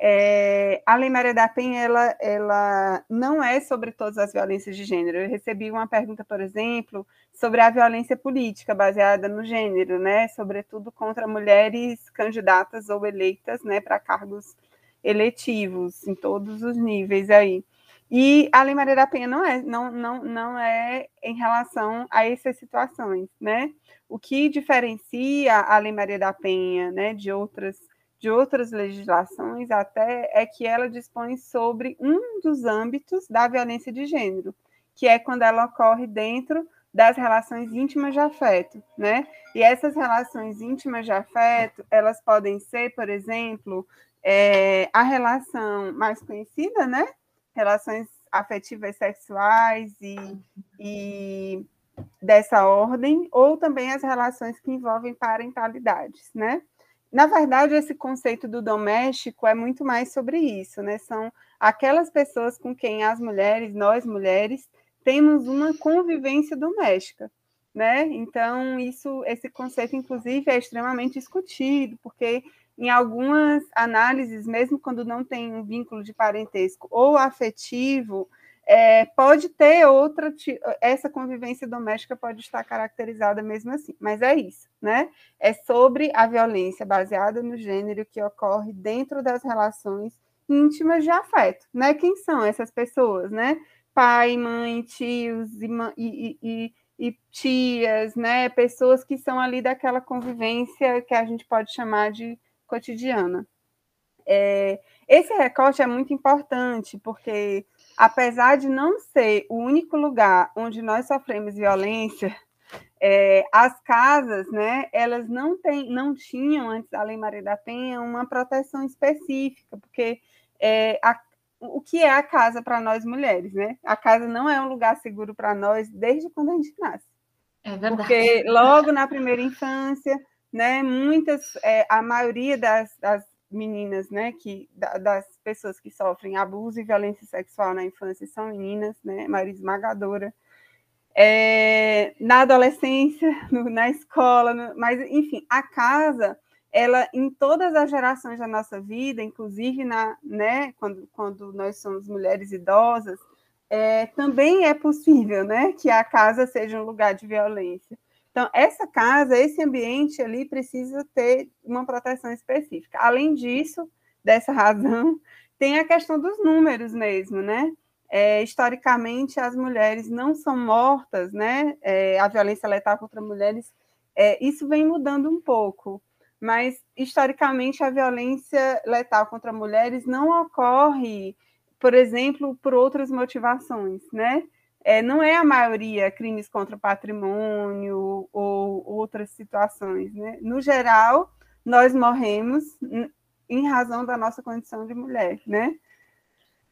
É, a Lei Maria da Penha, ela, ela não é sobre todas as violências de gênero. Eu recebi uma pergunta, por exemplo, sobre a violência política baseada no gênero, né? Sobretudo contra mulheres candidatas ou eleitas, né, para cargos eletivos em todos os níveis aí. E a Lei Maria da Penha não é, não, não, não é em relação a essas situações, né? O que diferencia a Lei Maria da Penha, né, de outras de outras legislações até é que ela dispõe sobre um dos âmbitos da violência de gênero, que é quando ela ocorre dentro das relações íntimas de afeto, né? E essas relações íntimas de afeto, elas podem ser, por exemplo, é, a relação mais conhecida, né? Relações afetivas sexuais e, e dessa ordem, ou também as relações que envolvem parentalidades, né? Na verdade, esse conceito do doméstico é muito mais sobre isso, né? São aquelas pessoas com quem as mulheres, nós mulheres, temos uma convivência doméstica, né? Então, isso, esse conceito, inclusive, é extremamente discutido, porque em algumas análises, mesmo quando não tem um vínculo de parentesco ou afetivo, é, pode ter outra, essa convivência doméstica pode estar caracterizada mesmo assim, mas é isso, né? É sobre a violência baseada no gênero que ocorre dentro das relações íntimas de afeto, né? Quem são essas pessoas, né? Pai, mãe, tios e, e, e, e tias, né? Pessoas que são ali daquela convivência que a gente pode chamar de cotidiana. É, esse recorte é muito importante, porque apesar de não ser o único lugar onde nós sofremos violência, é, as casas, né, elas não, tem, não tinham, antes da Lei Maria da Penha, uma proteção específica, porque é, a, o que é a casa para nós mulheres, né? A casa não é um lugar seguro para nós desde quando a gente nasce. É verdade. Porque logo na primeira infância, né? Muitas, é, a maioria das, das meninas, né? Que das pessoas que sofrem abuso e violência sexual na infância são meninas, né? Maioria esmagadora. É, na adolescência, no, na escola, no, mas enfim, a casa, ela em todas as gerações da nossa vida, inclusive na, né? Quando, quando nós somos mulheres idosas, é, também é possível, né? Que a casa seja um lugar de violência. Então, essa casa, esse ambiente ali precisa ter uma proteção específica. Além disso, dessa razão, tem a questão dos números mesmo, né? É, historicamente, as mulheres não são mortas, né? É, a violência letal contra mulheres, é, isso vem mudando um pouco, mas historicamente a violência letal contra mulheres não ocorre, por exemplo, por outras motivações, né? É, não é a maioria crimes contra o patrimônio ou outras situações. Né? No geral, nós morremos em razão da nossa condição de mulher, né?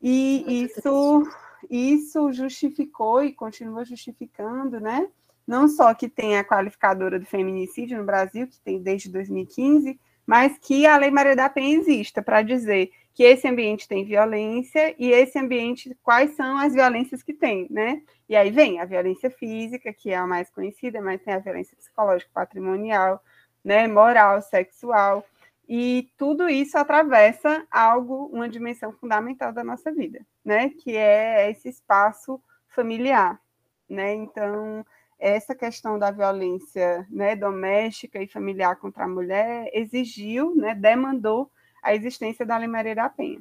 E isso, isso justificou e continua justificando, né? Não só que tem a qualificadora do feminicídio no Brasil, que tem desde 2015, mas que a Lei Maria da Penha exista para dizer que esse ambiente tem violência e esse ambiente, quais são as violências que tem, né? E aí vem a violência física, que é a mais conhecida, mas tem a violência psicológica, patrimonial, né, moral, sexual, e tudo isso atravessa algo, uma dimensão fundamental da nossa vida, né, que é esse espaço familiar, né? Então, essa questão da violência, né, doméstica e familiar contra a mulher exigiu, né, demandou a existência da Lei Maria da Penha.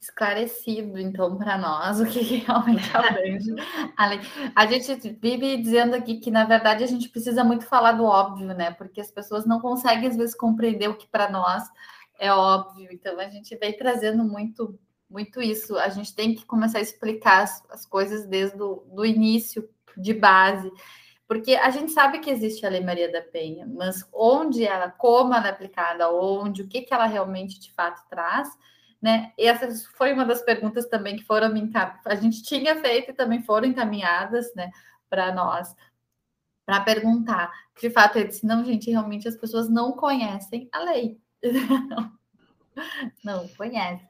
Esclarecido, então, para nós, o que realmente abrange a lei. A gente vive dizendo aqui que, na verdade, a gente precisa muito falar do óbvio, né? Porque as pessoas não conseguem, às vezes, compreender o que para nós é óbvio. Então, a gente vem trazendo muito, muito isso. A gente tem que começar a explicar as, as coisas desde o do início, de base. Porque a gente sabe que existe a Lei Maria da Penha, mas onde ela, como ela é aplicada, onde, o que, que ela realmente de fato traz, né? E essa foi uma das perguntas também que foram a gente tinha feito e também foram encaminhadas, né, para nós, para perguntar. De fato, eu disse, não, gente, realmente as pessoas não conhecem a lei. não conhecem.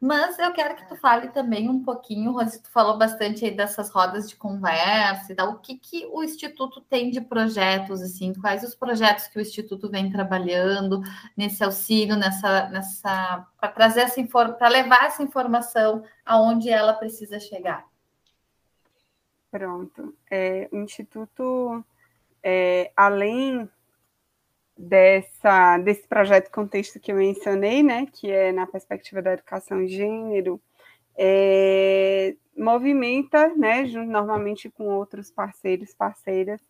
Mas eu quero que tu fale também um pouquinho, Rose, tu falou bastante aí dessas rodas de conversa e tal. O que, que o Instituto tem de projetos, assim? Quais os projetos que o Instituto vem trabalhando nesse auxílio, nessa, nessa para trazer essa para levar essa informação aonde ela precisa chegar? Pronto. É, o Instituto, é, além dessa, desse projeto contexto que eu mencionei, né, que é na perspectiva da educação e gênero, é, movimenta, né, normalmente com outros parceiros, parceiras,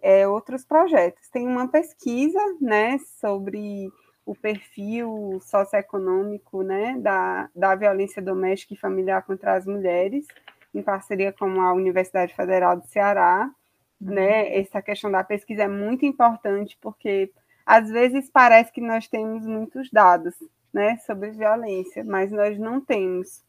é, outros projetos. Tem uma pesquisa, né, sobre o perfil socioeconômico, né, da, da violência doméstica e familiar contra as mulheres, em parceria com a Universidade Federal do Ceará, uhum. né, essa questão da pesquisa é muito importante, porque às vezes parece que nós temos muitos dados, né, sobre violência, mas nós não temos.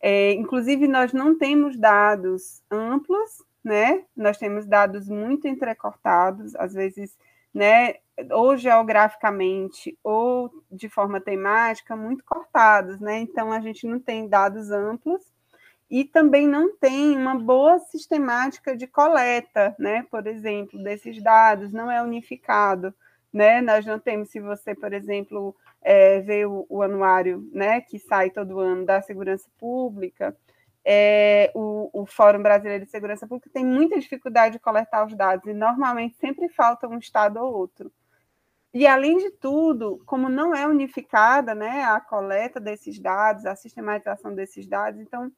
É, inclusive, nós não temos dados amplos, né? Nós temos dados muito entrecortados, às vezes, né, ou geograficamente ou de forma temática, muito cortados, né? Então a gente não tem dados amplos e também não tem uma boa sistemática de coleta, né? Por exemplo, desses dados, não é unificado, né? Nós não temos, se você, por exemplo, é, vê o, o anuário, né, que sai todo ano da segurança pública, é, o, o, Fórum Brasileiro de Segurança Pública tem muita dificuldade de coletar os dados e normalmente sempre falta um estado ou outro. E além de tudo, como não é unificada, né, a coleta desses dados, a sistematização desses dados, então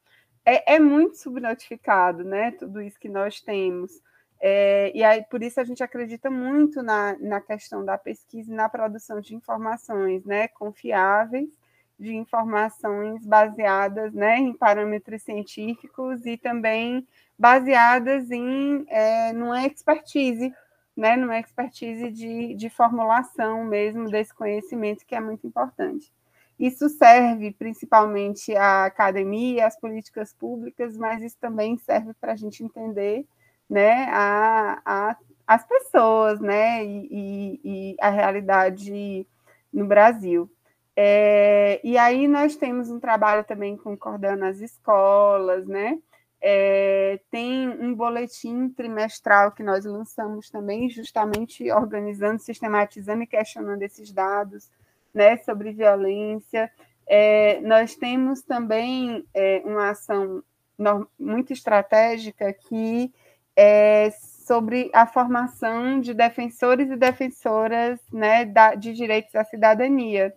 é, é muito subnotificado, né, tudo isso que nós temos. É, e aí, por isso a gente acredita muito na, na questão da pesquisa e na produção de informações né, confiáveis de informações baseadas né, em parâmetros científicos e também baseadas em é, numa expertise, né, numa expertise de, de formulação mesmo desse conhecimento que é muito importante. Isso serve principalmente à academia, às políticas públicas, mas isso também serve para a gente entender né, a, a, as pessoas né, e, e, e a realidade no Brasil. É, e aí nós temos um trabalho também concordando as escolas, né? É, tem um boletim trimestral que nós lançamos também, justamente organizando, sistematizando e questionando esses dados né, sobre violência. É, nós temos também é, uma ação muito estratégica que é sobre a formação de defensores e defensoras né, da, de direitos à cidadania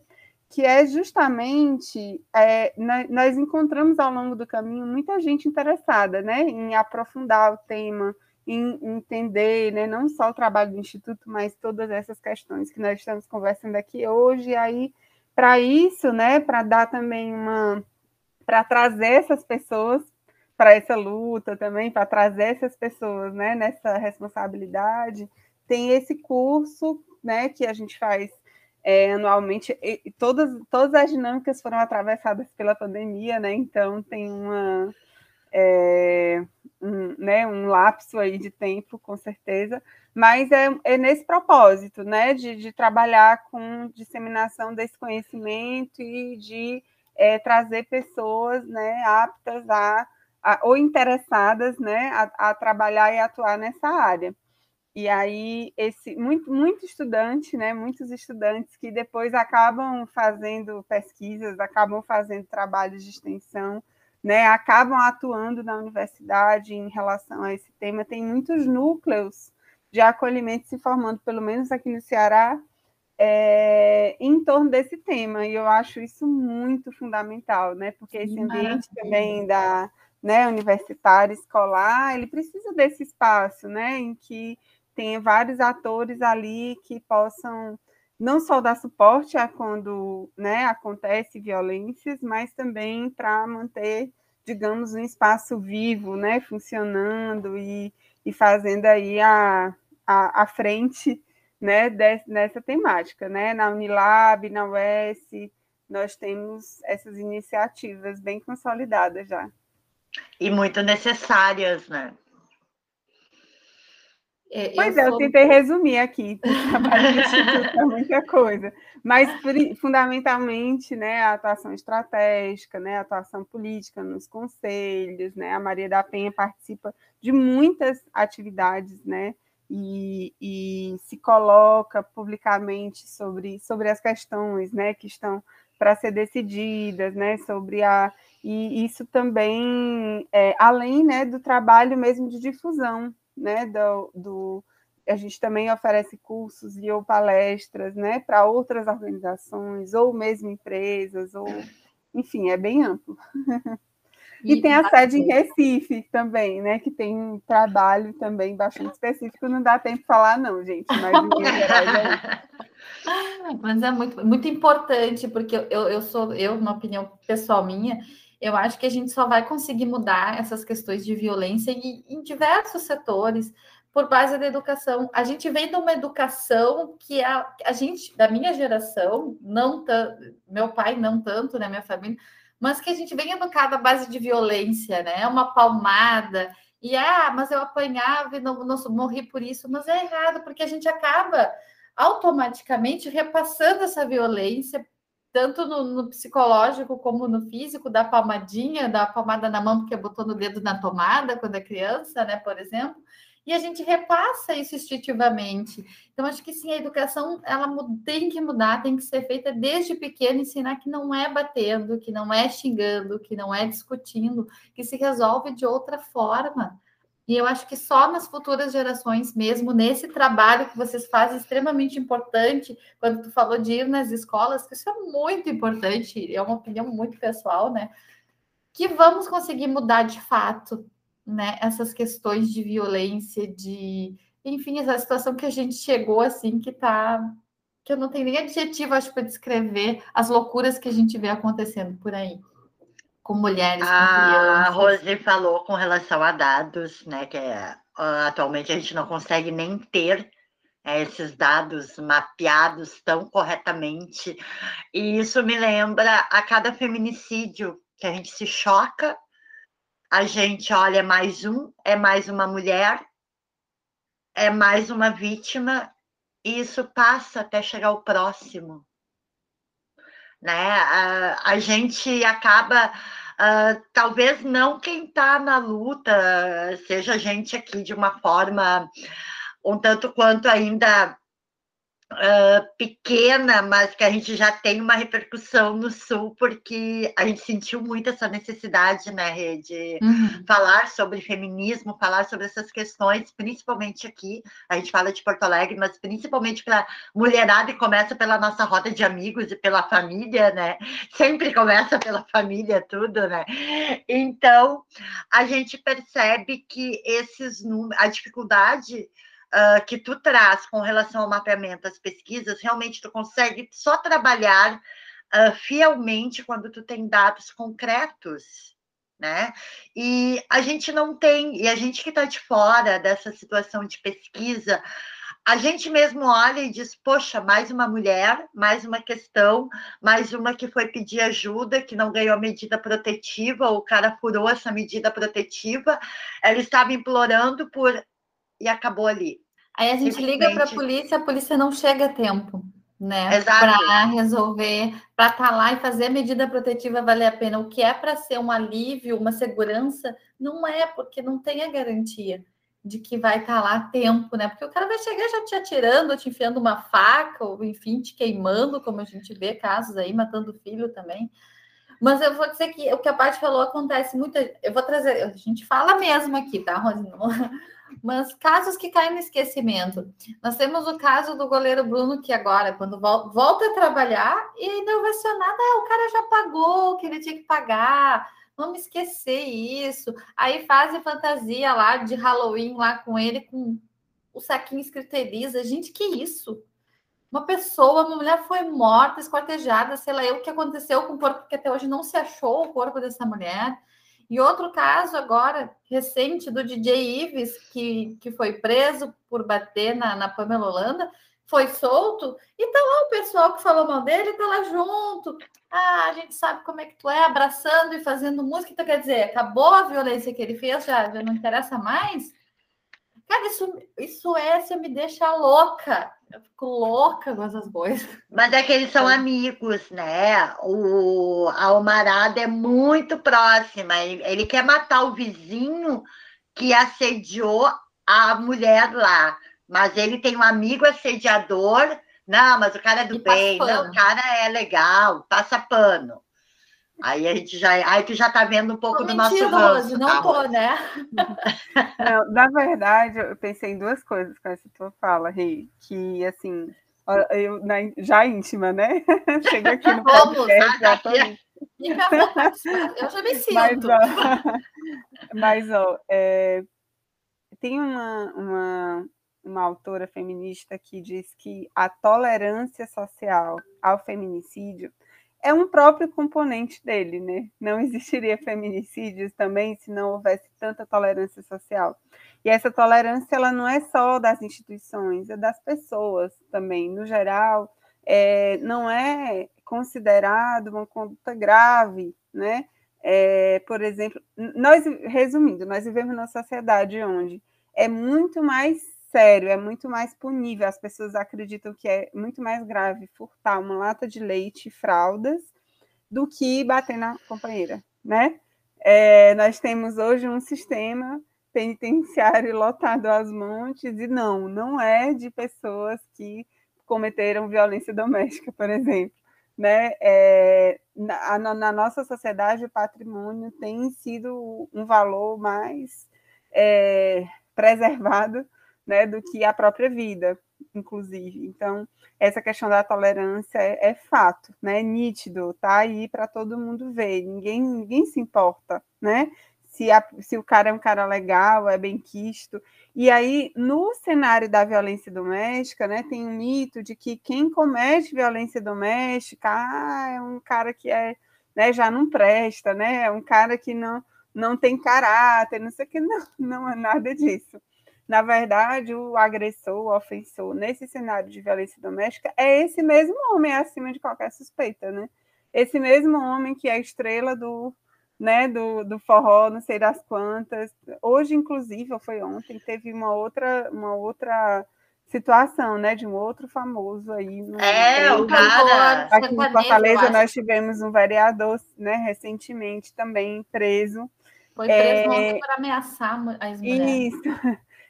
que é justamente é, nós encontramos ao longo do caminho muita gente interessada né, em aprofundar o tema, em entender né, não só o trabalho do Instituto, mas todas essas questões que nós estamos conversando aqui hoje. E aí, para isso, né, para dar também uma. para trazer essas pessoas para essa luta também, para trazer essas pessoas né, nessa responsabilidade, tem esse curso né, que a gente faz é, anualmente, e todas, todas as dinâmicas foram atravessadas pela pandemia, né? Então tem uma é, um, né, um lapso aí de tempo, com certeza, mas é, é nesse propósito, né? De, de trabalhar com disseminação desse conhecimento e de é, trazer pessoas né, aptas a, a, ou interessadas né, a, a trabalhar e atuar nessa área. E aí, esse muito, muito estudante, né, muitos estudantes que depois acabam fazendo pesquisas, acabam fazendo trabalhos de extensão, né, acabam atuando na universidade em relação a esse tema. Tem muitos núcleos de acolhimento se formando, pelo menos aqui no Ceará, é, em torno desse tema. E eu acho isso muito fundamental, né, porque esse ambiente também da né, universitário, escolar, ele precisa desse espaço, né, em que tenha vários atores ali que possam não só dar suporte a quando né, acontece violências, mas também para manter, digamos, um espaço vivo, né, funcionando e, e fazendo aí a, a, a frente né, dessa, nessa temática. Né? Na Unilab, na UES, nós temos essas iniciativas bem consolidadas já. E muito necessárias, né? É, pois eu é, sou... eu tentei resumir aqui, é muita coisa, mas fundamentalmente, né, a atuação estratégica, né, a atuação política nos conselhos, né, a Maria da Penha participa de muitas atividades, né, e, e se coloca publicamente sobre, sobre as questões, né, que estão para ser decididas, né, sobre a e isso também, é, além, né, do trabalho mesmo de difusão, né, do, do, a gente também oferece cursos e ou palestras, né, para outras organizações, ou mesmo empresas, ou, enfim, é bem amplo. E, e tem a sede em Recife também, né? Que tem um trabalho também bastante específico. Não dá tempo de falar, não, gente. Mas é Mas é muito, muito importante, porque eu, eu sou, eu, uma opinião pessoal minha, eu acho que a gente só vai conseguir mudar essas questões de violência em, em diversos setores por base da educação. A gente vem de uma educação que a, a gente, da minha geração, não tanto, meu pai não tanto, né, minha família, mas que a gente vem educado à base de violência, né? Uma palmada. E ah, mas eu apanhava e não, não morri por isso, mas é errado, porque a gente acaba automaticamente repassando essa violência, tanto no, no, psicológico como no físico, da palmadinha, da palmada na mão porque botou no dedo na tomada quando é criança, né, por exemplo, e a gente repassa isso instintivamente. Então, acho que sim, a educação ela tem que mudar, tem que ser feita desde pequeno, ensinar que não é batendo, que não é xingando, que não é discutindo, que se resolve de outra forma. E eu acho que só nas futuras gerações mesmo, nesse trabalho que vocês fazem, extremamente importante, quando tu falou de ir nas escolas, que isso é muito importante, é uma opinião muito pessoal, né? Que vamos conseguir mudar de fato, né? Essas questões de violência, de... Enfim, essa situação que a gente chegou, assim, que tá... Que eu não tenho nem adjetivo, acho, para descrever as loucuras que a gente vê acontecendo por aí com mulheres, com A Rose falou com relação a dados, né, que é, atualmente a gente não consegue nem ter é, esses dados mapeados tão corretamente. E isso me lembra a cada feminicídio que a gente se choca, a gente olha mais um, é mais uma mulher, é mais uma vítima, e isso passa até chegar ao próximo. Né? A, a gente acaba Uh, talvez não quem está na luta, seja a gente aqui de uma forma um tanto quanto ainda uh, pequena, mas que a gente já tem uma repercussão no Sul, porque a gente sentiu muito essa necessidade, né, de uhum. falar sobre feminismo, falar sobre essas questões, principalmente aqui. A gente fala de Porto Alegre, mas principalmente para mulherada, e começa pela nossa roda de amigos e pela família, né? Sempre começa pela família, tudo, né? Então, a gente percebe que esses números, a dificuldade uh, que tu traz com relação ao mapeamento das pesquisas, realmente tu consegue só trabalhar uh, fielmente quando tu tem dados concretos, né? E a gente não tem, e a gente que está de fora dessa situação de pesquisa, a gente mesmo olha e diz: poxa, mais uma mulher, mais uma questão, mais uma que foi pedir ajuda, que não ganhou medida protetiva, o cara furou essa medida protetiva, ela estava implorando por e acabou ali. Aí a gente liga para a polícia, a polícia não chega a tempo, né? Para resolver, para estar tá lá e fazer a medida protetiva valer a pena. O que é para ser um alívio, uma segurança, não é, porque não tem a garantia de que vai estar tá lá a tempo, né? Porque o cara vai chegar já te atirando, te enfiando uma faca, ou enfim, te queimando, como a gente vê casos aí, matando filho também. Mas eu vou dizer que o que a Paty falou acontece muito. Eu vou trazer, a gente fala mesmo aqui, tá, Rosina? Mas casos que caem no esquecimento. Nós temos o caso do goleiro Bruno, que agora, quando volta a trabalhar, e ainda vai ser nada, ah, o cara já pagou o que ele tinha que pagar. Vamos esquecer isso. Aí fazem fantasia lá de Halloween lá com ele, com o saquinho escrito Elisa. Gente, que isso? Uma pessoa, uma mulher foi morta, esquartejada, sei lá o que aconteceu com o corpo, porque até hoje não se achou o corpo dessa mulher. E outro caso agora, recente, do DJ Ives, que, que foi preso por bater na, na Pamela Holanda, foi solto, e tá lá o pessoal que falou mal dele, tá lá junto. Ah, a gente sabe como é que tu é, abraçando e fazendo música. Então, quer dizer, acabou a violência que ele fez, já, já não interessa mais? Cara, isso, isso é, você me deixa louca. Eu fico louca com essas coisas. Mas é que eles são é. amigos, né? O, a Almarada é muito próxima. Ele, ele quer matar o vizinho que assediou a mulher lá. Mas ele tem um amigo assediador. Não, mas o cara é do e bem. Não, o cara é legal, passa pano. Aí a gente já, aí tu já tá vendo um pouco do nosso ranço, não tá, tô, né? Não, na verdade, eu pensei em duas coisas com essa tua fala, Rei, que assim, eu na, já íntima, né? Chega aqui no podcast, já tô Eu já me sinto. Mas, ó, mas, ó é, tem uma, uma, uma autora feminista que diz que a tolerância social ao feminicídio é um próprio componente dele, né? Não existiria feminicídios também se não houvesse tanta tolerância social. E essa tolerância ela não é só das instituições, é das pessoas também. No geral, é, não é considerado uma conduta grave, né? É, por exemplo, nós, resumindo, nós vivemos numa sociedade onde é muito mais sério, é muito mais punível. As pessoas acreditam que é muito mais grave furtar uma lata de leite e fraldas do que bater na companheira, né? É, nós temos hoje um sistema penitenciário lotado às montes, e não, não é de pessoas que cometeram violência doméstica, por exemplo. Né? É, na, na, nossa sociedade, o patrimônio tem sido um valor mais é, preservado né, do que a própria vida, inclusive. Então, essa questão da tolerância é, é fato, né, é nítido, tá aí para todo mundo ver, ninguém, ninguém se importa, né, se, a, se o cara é um cara legal, é bem quisto. E aí, no cenário da violência doméstica, né, tem um mito de que quem comete violência doméstica ah, é um cara que é, né, já não presta, né, é um cara que não, não tem caráter, não sei o que, não, não é nada disso. Na verdade, o agressor, o ofensor, nesse cenário de violência doméstica, é esse mesmo homem acima de qualquer suspeita, né? Esse mesmo homem que é a estrela do, né, do, do forró, não sei das quantas. Hoje, inclusive, ou foi ontem, teve uma outra, uma outra situação, né, de um outro famoso aí. No, é, o cara. Aqui em Fortaleza nós tivemos um vereador, né, recentemente também preso. Foi preso é, por ameaçar as mulheres. Isso.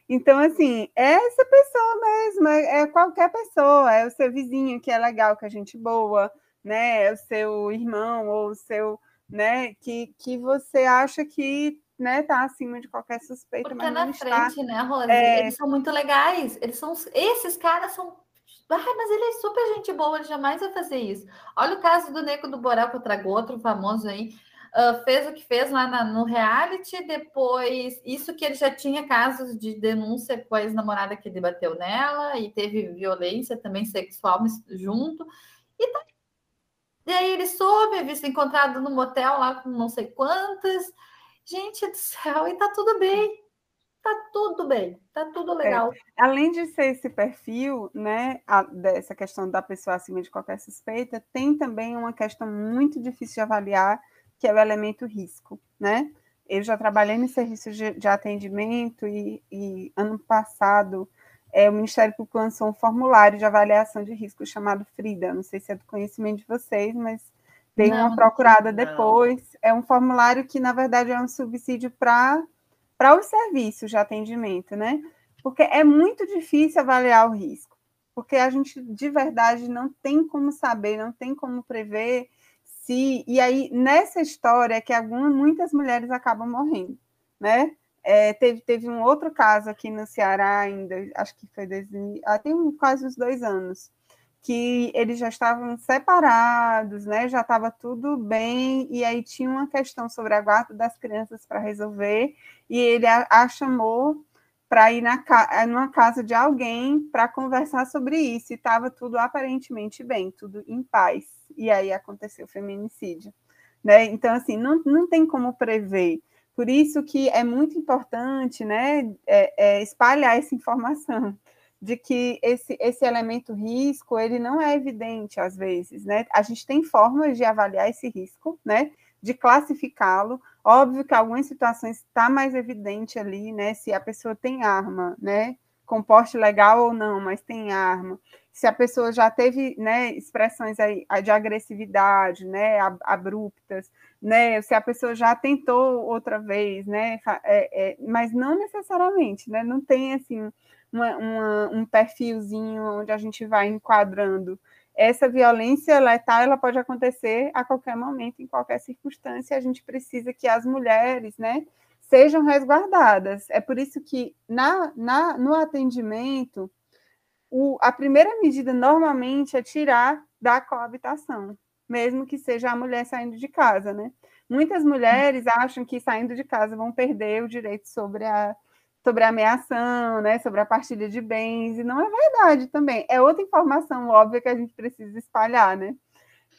Então, assim, é essa pessoa mesmo, é, é qualquer pessoa, é o seu vizinho que é legal, que é gente boa, né? É o seu irmão ou o seu, né? Que, que você acha que né, tá acima de qualquer suspeita. Porque mas na frente, está. né, Rose? É... Eles são muito legais. Eles são. Esses caras são. Ah, mas ele é super gente boa, ele jamais vai fazer isso. Olha o caso do Neco do Borel, que eu trago outro famoso aí uh, fez o que fez lá na, no reality, depois, isso que ele já tinha casos de denúncia com a ex-namorada que debateu nela, e teve violência também sexual junto, e, tá... e aí ele soube, visto encontrado no motel lá com não sei quantas, gente do céu, e tá tudo bem, tá tudo bem, tá tudo é, legal. É, além de ser esse perfil, né, a, dessa questão da pessoa acima de qualquer suspeita, tem também uma questão muito difícil de avaliar, que é o elemento risco, né? Eu já trabalhei no serviço de, de atendimento e, e, ano passado é, o Ministério Público lançou um formulário de avaliação de risco chamado FRIDA. Não sei se é do conhecimento de vocês, mas tem uma procurada depois. Não. É um formulário que, na verdade, é um subsídio para os serviços de atendimento, né? Porque é muito difícil avaliar o risco, porque a gente de verdade não tem como saber, não tem como prever si. E aí, nessa história, é que algumas, muitas mulheres acabam morrendo, né? É, teve, teve um outro caso aqui no Ceará ainda, acho que foi desde, ah, tem quase uns dois anos, que eles já estavam separados, né? Já estava tudo bem, e aí tinha uma questão sobre a guarda das crianças para resolver, e ele a, a chamou para ir na, numa casa de alguém para conversar sobre isso, e estava tudo aparentemente bem, tudo em paz e aí aconteceu o feminicídio. Né? Então, assim, não, não tem como prever. Por isso que é muito importante né, é, é espalhar essa informação de que esse, esse elemento risco ele não é evidente às vezes, né? A gente tem formas de avaliar esse risco, né? De classificá-lo. Óbvio que algumas situações está mais evidente ali, né? Se a pessoa tem arma, né? Com porte legal ou não, mas tem arma se a pessoa já teve né, expressões aí de agressividade, né, abruptas, né, se a pessoa já tentou outra vez, né, é, é, mas não necessariamente, né, não tem assim uma, uma, um perfilzinho onde a gente vai enquadrando. Essa violência letal ela pode acontecer a qualquer momento, em qualquer circunstância. A gente precisa que as mulheres, né, sejam resguardadas. É por isso que na, na no atendimento o, a primeira medida normalmente é tirar da coabitação, mesmo que seja a mulher saindo de casa, né? Muitas mulheres acham que saindo de casa vão perder o direito sobre a sobre a ameação, né, sobre a partilha de bens, e não é verdade também. É outra informação óbvia que a gente precisa espalhar, né?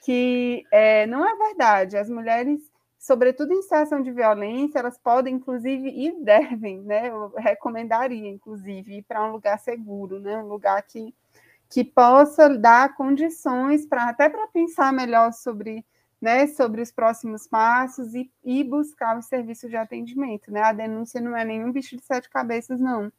Que é, não é verdade. As mulheres, sobretudo em situação de violência, elas podem, inclusive, e devem, né? Eu recomendaria, inclusive, ir para um lugar seguro, né? Um lugar que, que possa dar condições para até para pensar melhor sobre né, sobre os próximos passos e, e buscar o serviço de atendimento. Né? A denúncia não é nenhum bicho de sete cabeças, não.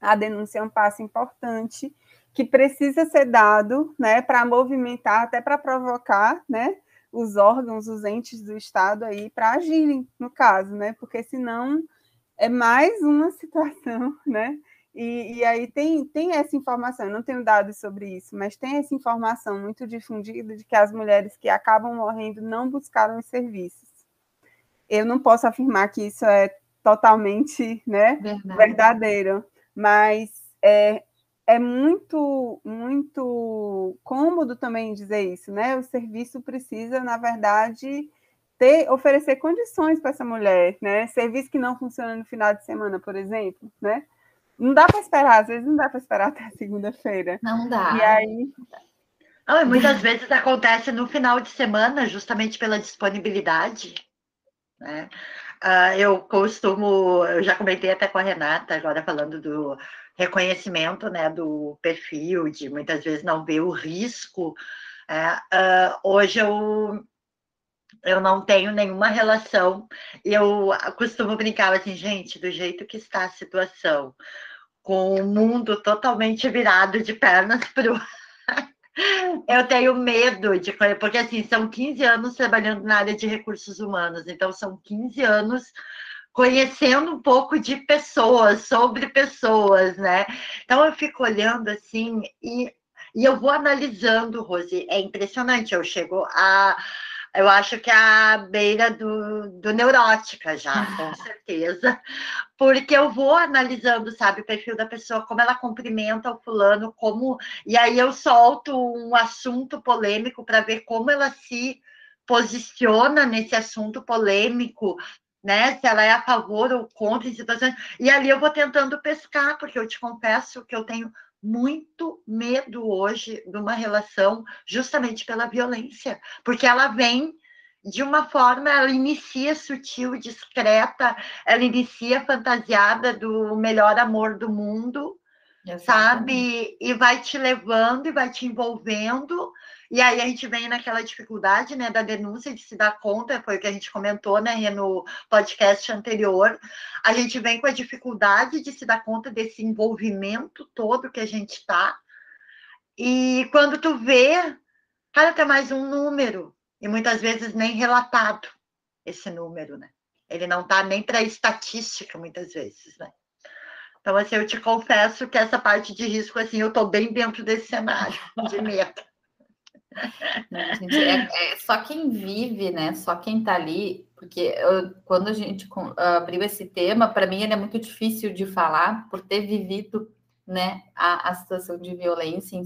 A denúncia é um passo importante que precisa ser dado né, para movimentar, até para provocar né, os órgãos, os entes do Estado aí para agirem no caso, né? Porque senão é mais uma situação, né? E, e, aí tem, tem essa informação, eu não tenho dados sobre isso, mas tem essa informação muito difundida de que as mulheres que acabam morrendo não buscaram os serviços. Eu não posso afirmar que isso é totalmente né, verdadeiro, mas é, é muito, muito cômodo também dizer isso, né? O serviço precisa, na verdade, ter, oferecer condições para essa mulher, né? Serviço que não funciona no final de semana, por exemplo, né? Não dá para esperar, às vezes não dá para esperar até segunda-feira. Não dá. E aí. Não, e muitas vezes acontece no final de semana, justamente pela disponibilidade. Né? Uh, eu costumo, eu já comentei até com a Renata, agora falando do reconhecimento né, do perfil, de muitas vezes não ver o risco. É, uh, hoje eu eu não tenho nenhuma relação. Eu costumo brincar assim, gente, do jeito que está a situação, com o mundo totalmente virado de pernas para o eu tenho medo de porque assim são 15 anos trabalhando na área de recursos humanos, então são 15 anos conhecendo um pouco de pessoas, sobre pessoas, né? Então eu fico olhando assim e, e eu vou analisando, Rose, é impressionante, eu chego a eu acho que é a beira do, do neurótica já, com certeza, porque eu vou analisando, sabe, o perfil da pessoa, como ela cumprimenta o fulano, como. E aí eu solto um assunto polêmico para ver como ela se posiciona nesse assunto polêmico, né? Se ela é a favor ou contra em situações. E ali eu vou tentando pescar, porque eu te confesso que eu tenho muito medo hoje de uma relação justamente pela violência, porque ela vem de uma forma, ela inicia sutil, discreta, ela inicia fantasiada do melhor amor do mundo, Exatamente. sabe? E vai te levando e vai te envolvendo e aí a gente vem naquela dificuldade, né, da denúncia de se dar conta, foi o que a gente comentou, né, no podcast anterior. A gente vem com a dificuldade de se dar conta desse envolvimento todo que a gente está. E quando tu vê, cara, tem mais um número e muitas vezes nem relatado esse número, né? Ele não tá nem para estatística muitas vezes, né? Então, assim, eu te confesso que essa parte de risco, assim, eu tô bem dentro desse cenário de medo. Gente, é, é, só quem vive, né? Só quem tá ali, porque eu, quando a gente abriu esse tema, para mim ele é muito difícil de falar por ter vivido, né, a, a situação de violência,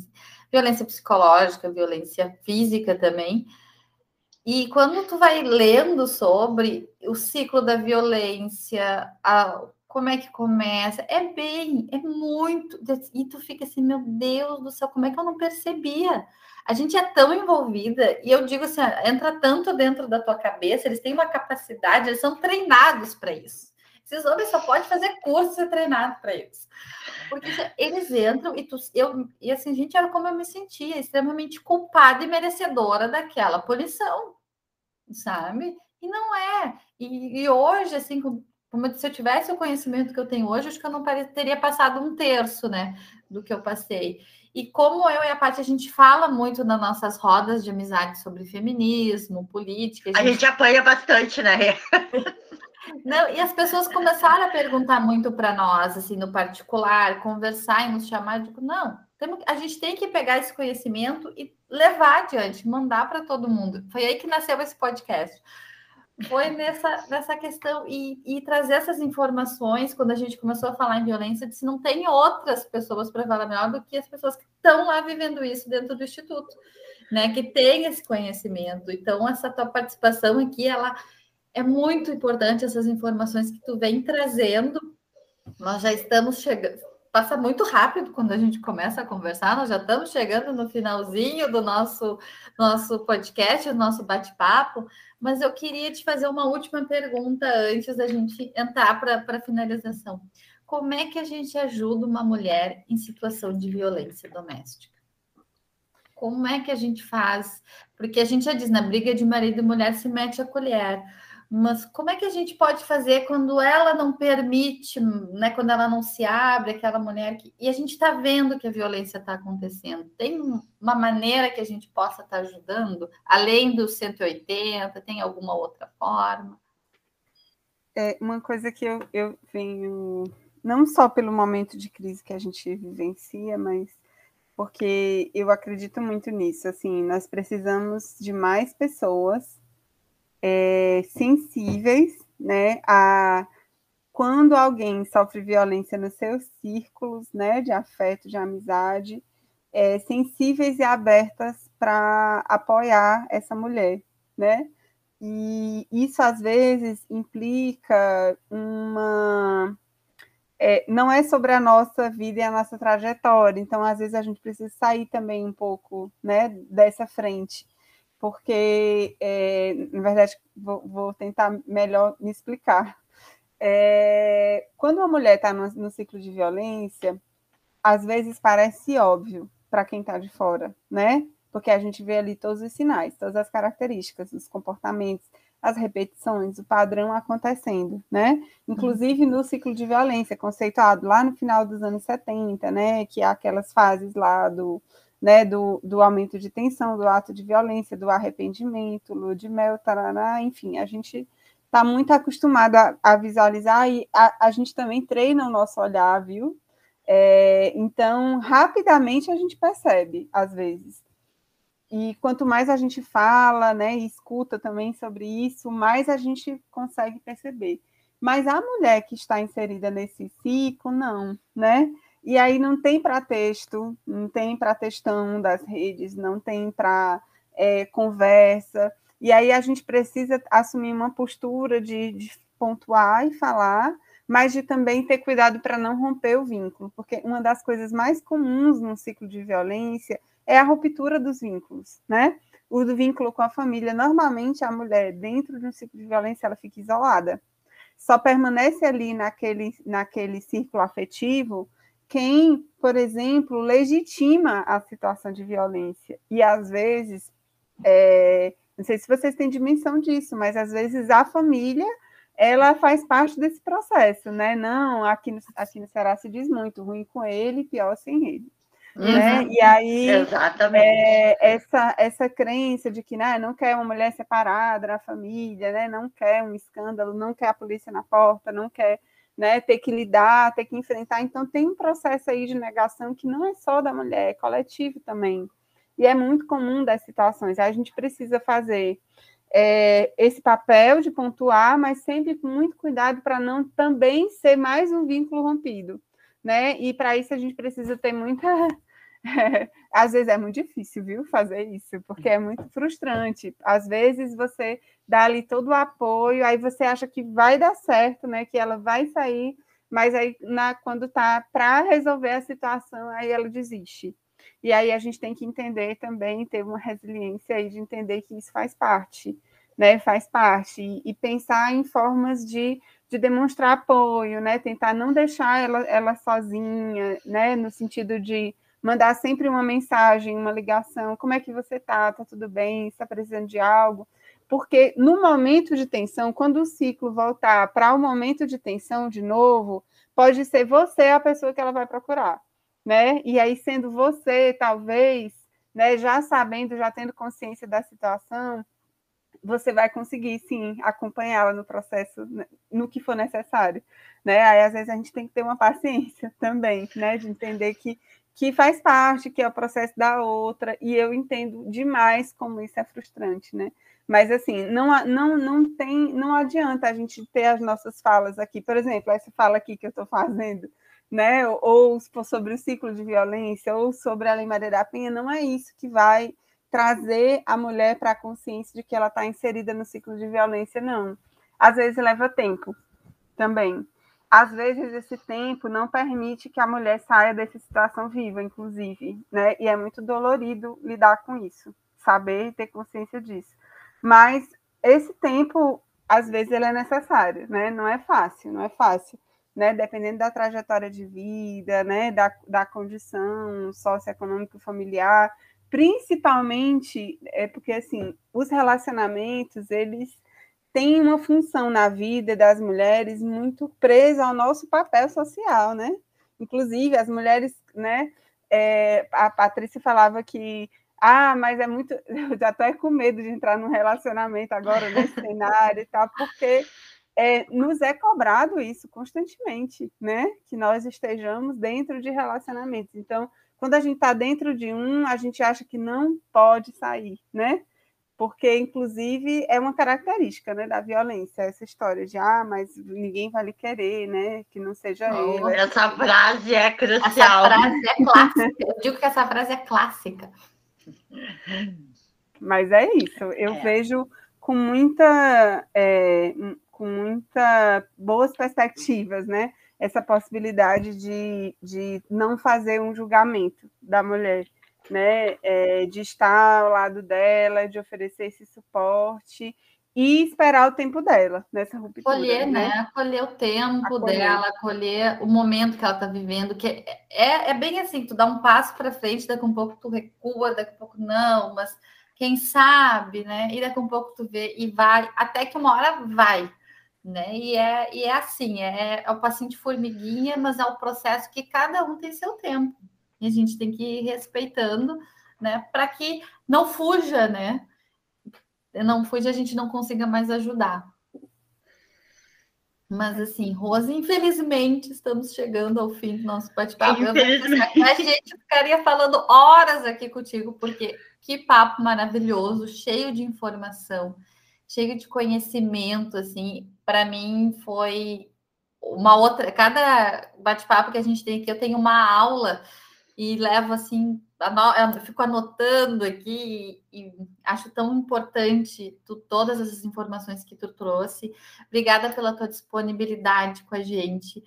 violência psicológica, violência física também. E quando tu vai lendo sobre o ciclo da violência, a, como é que começa, é bem, é muito, e tu fica assim, meu Deus do céu, como é que eu não percebia? A gente é tão envolvida, e eu digo assim, entra tanto dentro da tua cabeça, eles têm uma capacidade, eles são treinados para isso. Esses homens só podem fazer curso e treinado para isso. Porque eles entram e tu, eu, e assim, gente, era como eu me sentia, extremamente culpada e merecedora daquela punição, sabe? E não é. E, e hoje, assim, como se eu tivesse o conhecimento que eu tenho hoje, acho que eu não teria passado um terço, né, do que eu passei. E como eu e a Paty, a gente fala muito nas nossas rodas de amizade sobre feminismo, política. A gente, a gente apanha bastante, né? Não, e as pessoas começaram a perguntar muito para nós, assim, no particular, conversar e nos chamar. Digo, não, temos, a gente tem que pegar esse conhecimento e levar adiante, mandar para todo mundo. Foi aí que nasceu esse podcast foi nessa, nessa questão e, e, trazer essas informações quando a gente começou a falar em violência, disse não tem outras pessoas para falar melhor do que as pessoas que estão lá vivendo isso dentro do instituto. né, que tem esse conhecimento. Então, essa tua participação aqui, ela é muito importante, essas informações que tu vem trazendo. Nós já estamos chegando, passa muito rápido quando a gente começa a conversar, nós já estamos chegando no finalzinho do nosso, nosso podcast, do nosso bate-papo, mas eu queria te fazer uma última pergunta antes da gente entrar para a finalização. Como é que a gente ajuda uma mulher em situação de violência doméstica? Como é que a gente faz? Porque a gente já diz, na briga de marido e mulher se mete a colher. Mas como é que a gente pode fazer quando ela não permite, né? Quando ela não se abre, aquela mulher que. E a gente está vendo que a violência está acontecendo. Tem uma maneira que a gente possa estar tá ajudando, além do 180, tem alguma outra forma? É uma coisa que eu, eu venho, não só pelo momento de crise que a gente vivencia, mas porque eu acredito muito nisso. Assim, nós precisamos de mais pessoas é, sensíveis, né, a quando alguém sofre violência nos seus círculos, né, de afeto, de amizade, é, sensíveis e abertas para apoiar essa mulher, né? E isso às vezes implica uma é, não é sobre a nossa vida e a nossa trajetória. Então, às vezes, a gente precisa sair também um pouco né, dessa frente, porque, é, na verdade, vou, vou, tentar melhor me explicar. É, quando uma mulher está no, no ciclo de violência, às vezes parece óbvio para quem está de fora, né? Porque a gente vê ali todos os sinais, todas as características, os comportamentos, as repetições, o padrão acontecendo, né? Inclusive no ciclo de violência, conceituado lá no final dos anos 70, né? Que é aquelas fases lá do, né, do, do aumento de tensão, do ato de violência, do arrependimento, lua de mel, tarará, enfim, a gente está muito acostumado a, a, visualizar e a, a gente também treina o nosso olhar, viu? É, então, rapidamente a gente percebe, às vezes. E quanto mais a gente fala, né, e escuta também sobre isso, mais a gente consegue perceber. Mas a mulher que está inserida nesse ciclo, não, né? E aí não tem para texto, não tem para textão das redes, não tem para é, conversa. E aí a gente precisa assumir uma postura de, de pontuar e falar, mas de também ter cuidado para não romper o vínculo, porque uma das coisas mais comuns num ciclo de violência é a ruptura dos vínculos, né? O do vínculo com a família. Normalmente, a mulher, dentro de um ciclo de violência, ela fica isolada. Só permanece ali naquele, naquele círculo afetivo quem, por exemplo, legitima a situação de violência. E, às vezes, é, não sei se vocês têm dimensão disso, mas, às vezes, a família ela faz parte desse processo, né? Não, aqui no, aqui no Ceará se diz muito, ruim com ele, pior sem ele. Uhum. Né? E aí, é, essa, essa crença de que né, não quer uma mulher separada da família, né, não quer um escândalo, não quer a polícia na porta, não quer né, ter que lidar, ter que enfrentar. Então, tem um processo aí de negação que não é só da mulher, é coletivo também. E é muito comum das situações. A gente precisa fazer é, esse papel de pontuar, mas sempre com muito cuidado para não também ser mais um vínculo rompido né? E para isso a gente precisa ter muita. Às vezes é muito difícil, viu, fazer isso, porque é muito frustrante. Às vezes você dá ali todo o apoio, aí você acha que vai dar certo, né? Que ela vai sair, mas aí na, quando tá para resolver a situação, aí ela desiste. E aí a gente tem que entender também, ter uma resiliência aí de entender que isso faz parte, né? Faz parte, e, e pensar em formas de de demonstrar apoio, né? Tentar não deixar ela, ela sozinha, né? No sentido de mandar sempre uma mensagem, uma ligação, como é que você tá? Tá tudo bem? Está precisando de algo? Porque no momento de tensão, quando o ciclo voltar para o momento de tensão de novo, pode ser você a pessoa que ela vai procurar, né? E aí sendo você, talvez, né, já sabendo, já tendo consciência da situação, você vai conseguir sim acompanhá-la no processo, né, no que for necessário, né? Aí às vezes a gente tem que ter uma paciência também, né? De entender que que faz parte, que é o processo da outra, e eu entendo demais como isso é frustrante, né? Mas assim, não, não, não tem, não adianta a gente ter as nossas falas aqui, por exemplo, essa fala aqui que eu estou fazendo, né? Ou sobre o ciclo de violência, ou sobre a Lei Maria da Penha, não é isso que vai trazer a mulher para a consciência de que ela está inserida no ciclo de violência, não. Às vezes leva tempo também. Às vezes esse tempo não permite que a mulher saia dessa situação viva, inclusive, né? E é muito dolorido lidar com isso, saber e ter consciência disso. Mas esse tempo, às vezes, ele é necessário, né? Não é fácil, não é fácil né, dependendo da trajetória de vida, né, da, da condição socioeconômica familiar, principalmente é porque assim, os relacionamentos, eles têm uma função na vida das mulheres muito presa ao nosso papel social, né? Inclusive as mulheres, né, é, a Patrícia falava que ah, mas é muito. Eu já estou com medo de entrar num relacionamento agora nesse cenário e tal, porque é, nos é cobrado isso constantemente, né? Que nós estejamos dentro de relacionamentos. Então, quando a gente está dentro de um, a gente acha que não pode sair, né? Porque, inclusive, é uma característica né, da violência, essa história de ah, mas ninguém vai lhe querer, né? Que não seja oh, ele. Essa frase é crucial. Essa frase é clássica. Eu digo que essa frase é clássica. Mas é isso, eu é. vejo com muita é, com muita boas perspectivas, né? Essa possibilidade de, de não fazer um julgamento da mulher, né? É, de estar ao lado dela, de oferecer esse suporte e esperar o tempo dela nessa ruptura. Acolher, né? né? Acolher o tempo acolher. dela, acolher o momento que ela está vivendo, que é, é bem assim, tu dá um passo para frente, daqui a um pouco tu recua, daqui a pouco não, mas quem sabe, né? E daqui a um pouco tu vê e vai, até que uma hora vai, né? E é, e é assim, é, é o de formiguinha, mas é o processo que cada um tem seu tempo. E a gente tem que ir respeitando, né? Para que não fuja, né? Não fuja, a gente não consiga mais ajudar. Mas assim, Rose, infelizmente estamos chegando ao fim do nosso bate-papo. A gente ficaria falando horas aqui contigo, porque que papo maravilhoso, cheio de informação cheio de conhecimento, assim, para mim foi uma outra, cada bate-papo que a gente tem aqui, eu tenho uma aula e levo assim, eu fico anotando aqui e, e acho tão importante tu, todas essas informações que tu trouxe. Obrigada pela tua disponibilidade com a gente.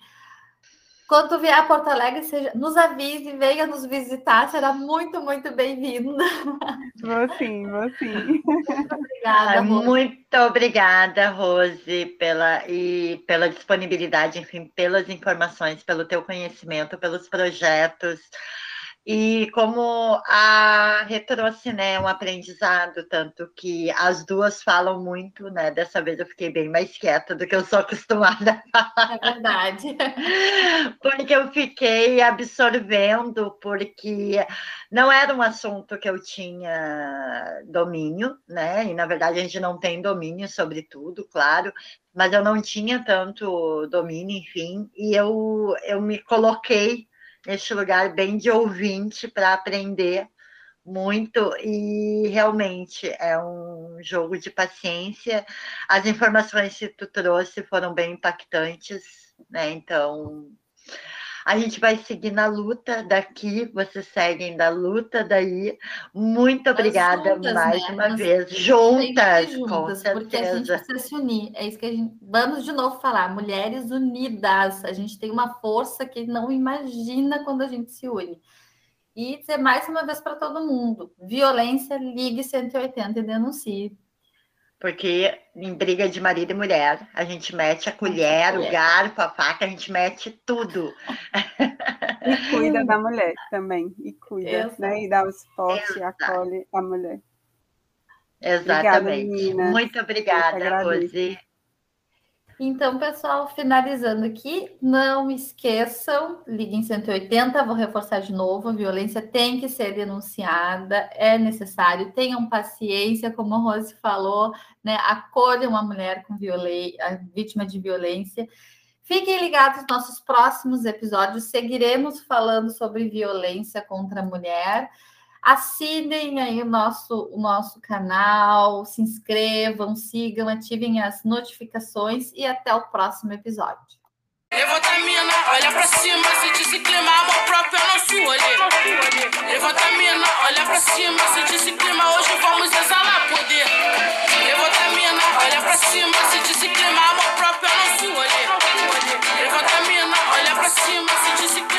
Quando vier a Porto Alegre, seja, nos avise, venha nos visitar, será muito, muito bem-vinda. Vou sim, vou sim. Muito obrigada, Rose. Muito obrigada, Rose, pela, e pela disponibilidade, enfim, pelas informações, pelo teu conhecimento, pelos projetos. E como a Rê trouxe, né, um aprendizado, tanto que as duas falam muito, né? Dessa vez eu fiquei bem mais quieta do que eu sou acostumada a falar. É verdade. Porque eu fiquei absorvendo, porque não era um assunto que eu tinha domínio, né? E na verdade a gente não tem domínio sobre tudo, claro, mas eu não tinha tanto domínio, enfim, e eu, eu me coloquei neste lugar bem de ouvinte para aprender muito e realmente é um jogo de paciência. As informações que tu trouxe foram bem impactantes, né? Então, a gente vai seguir na luta daqui, vocês seguem da luta daí. Muito obrigada juntas, mais né? uma Nós vez. Juntas, juntas, com certeza. Porque a gente precisa se unir. É isso que a gente. Vamos de novo falar. Mulheres unidas. A gente tem uma força que não imagina quando a gente se une. E dizer mais uma vez para todo mundo: violência, ligue 180 e denuncie. Porque em briga de marido e mulher, a gente mete a colher, o garfo, a faca, a gente mete tudo. E cuida da mulher também. E cuida, Exato. né? E dá o suporte, acolhe a mulher. Exatamente. Obrigada, Muito obrigada, Rose. Então, pessoal, finalizando aqui, não esqueçam, liguem 180, vou reforçar de novo, a violência tem que ser denunciada, é necessário, tenham paciência, como a Rose falou, né? Acolham uma mulher com violência, vítima de violência. Fiquem ligados nos nossos próximos episódios, seguiremos falando sobre violência contra a mulher. Assinem aí o nosso, o nosso canal, se inscrevam, sigam, ativem as notificações e até o próximo episódio. Levanta a mina, olha pra cima, sente esse clima, amor próprio. É Levanta a mina, olha pra cima, sente esse clima, hoje vamos exalar poder. Levanta a mina, olha pra cima, sente esse clima, amor próprio. É Levanta a mina, olha pra cima, sente esse clima.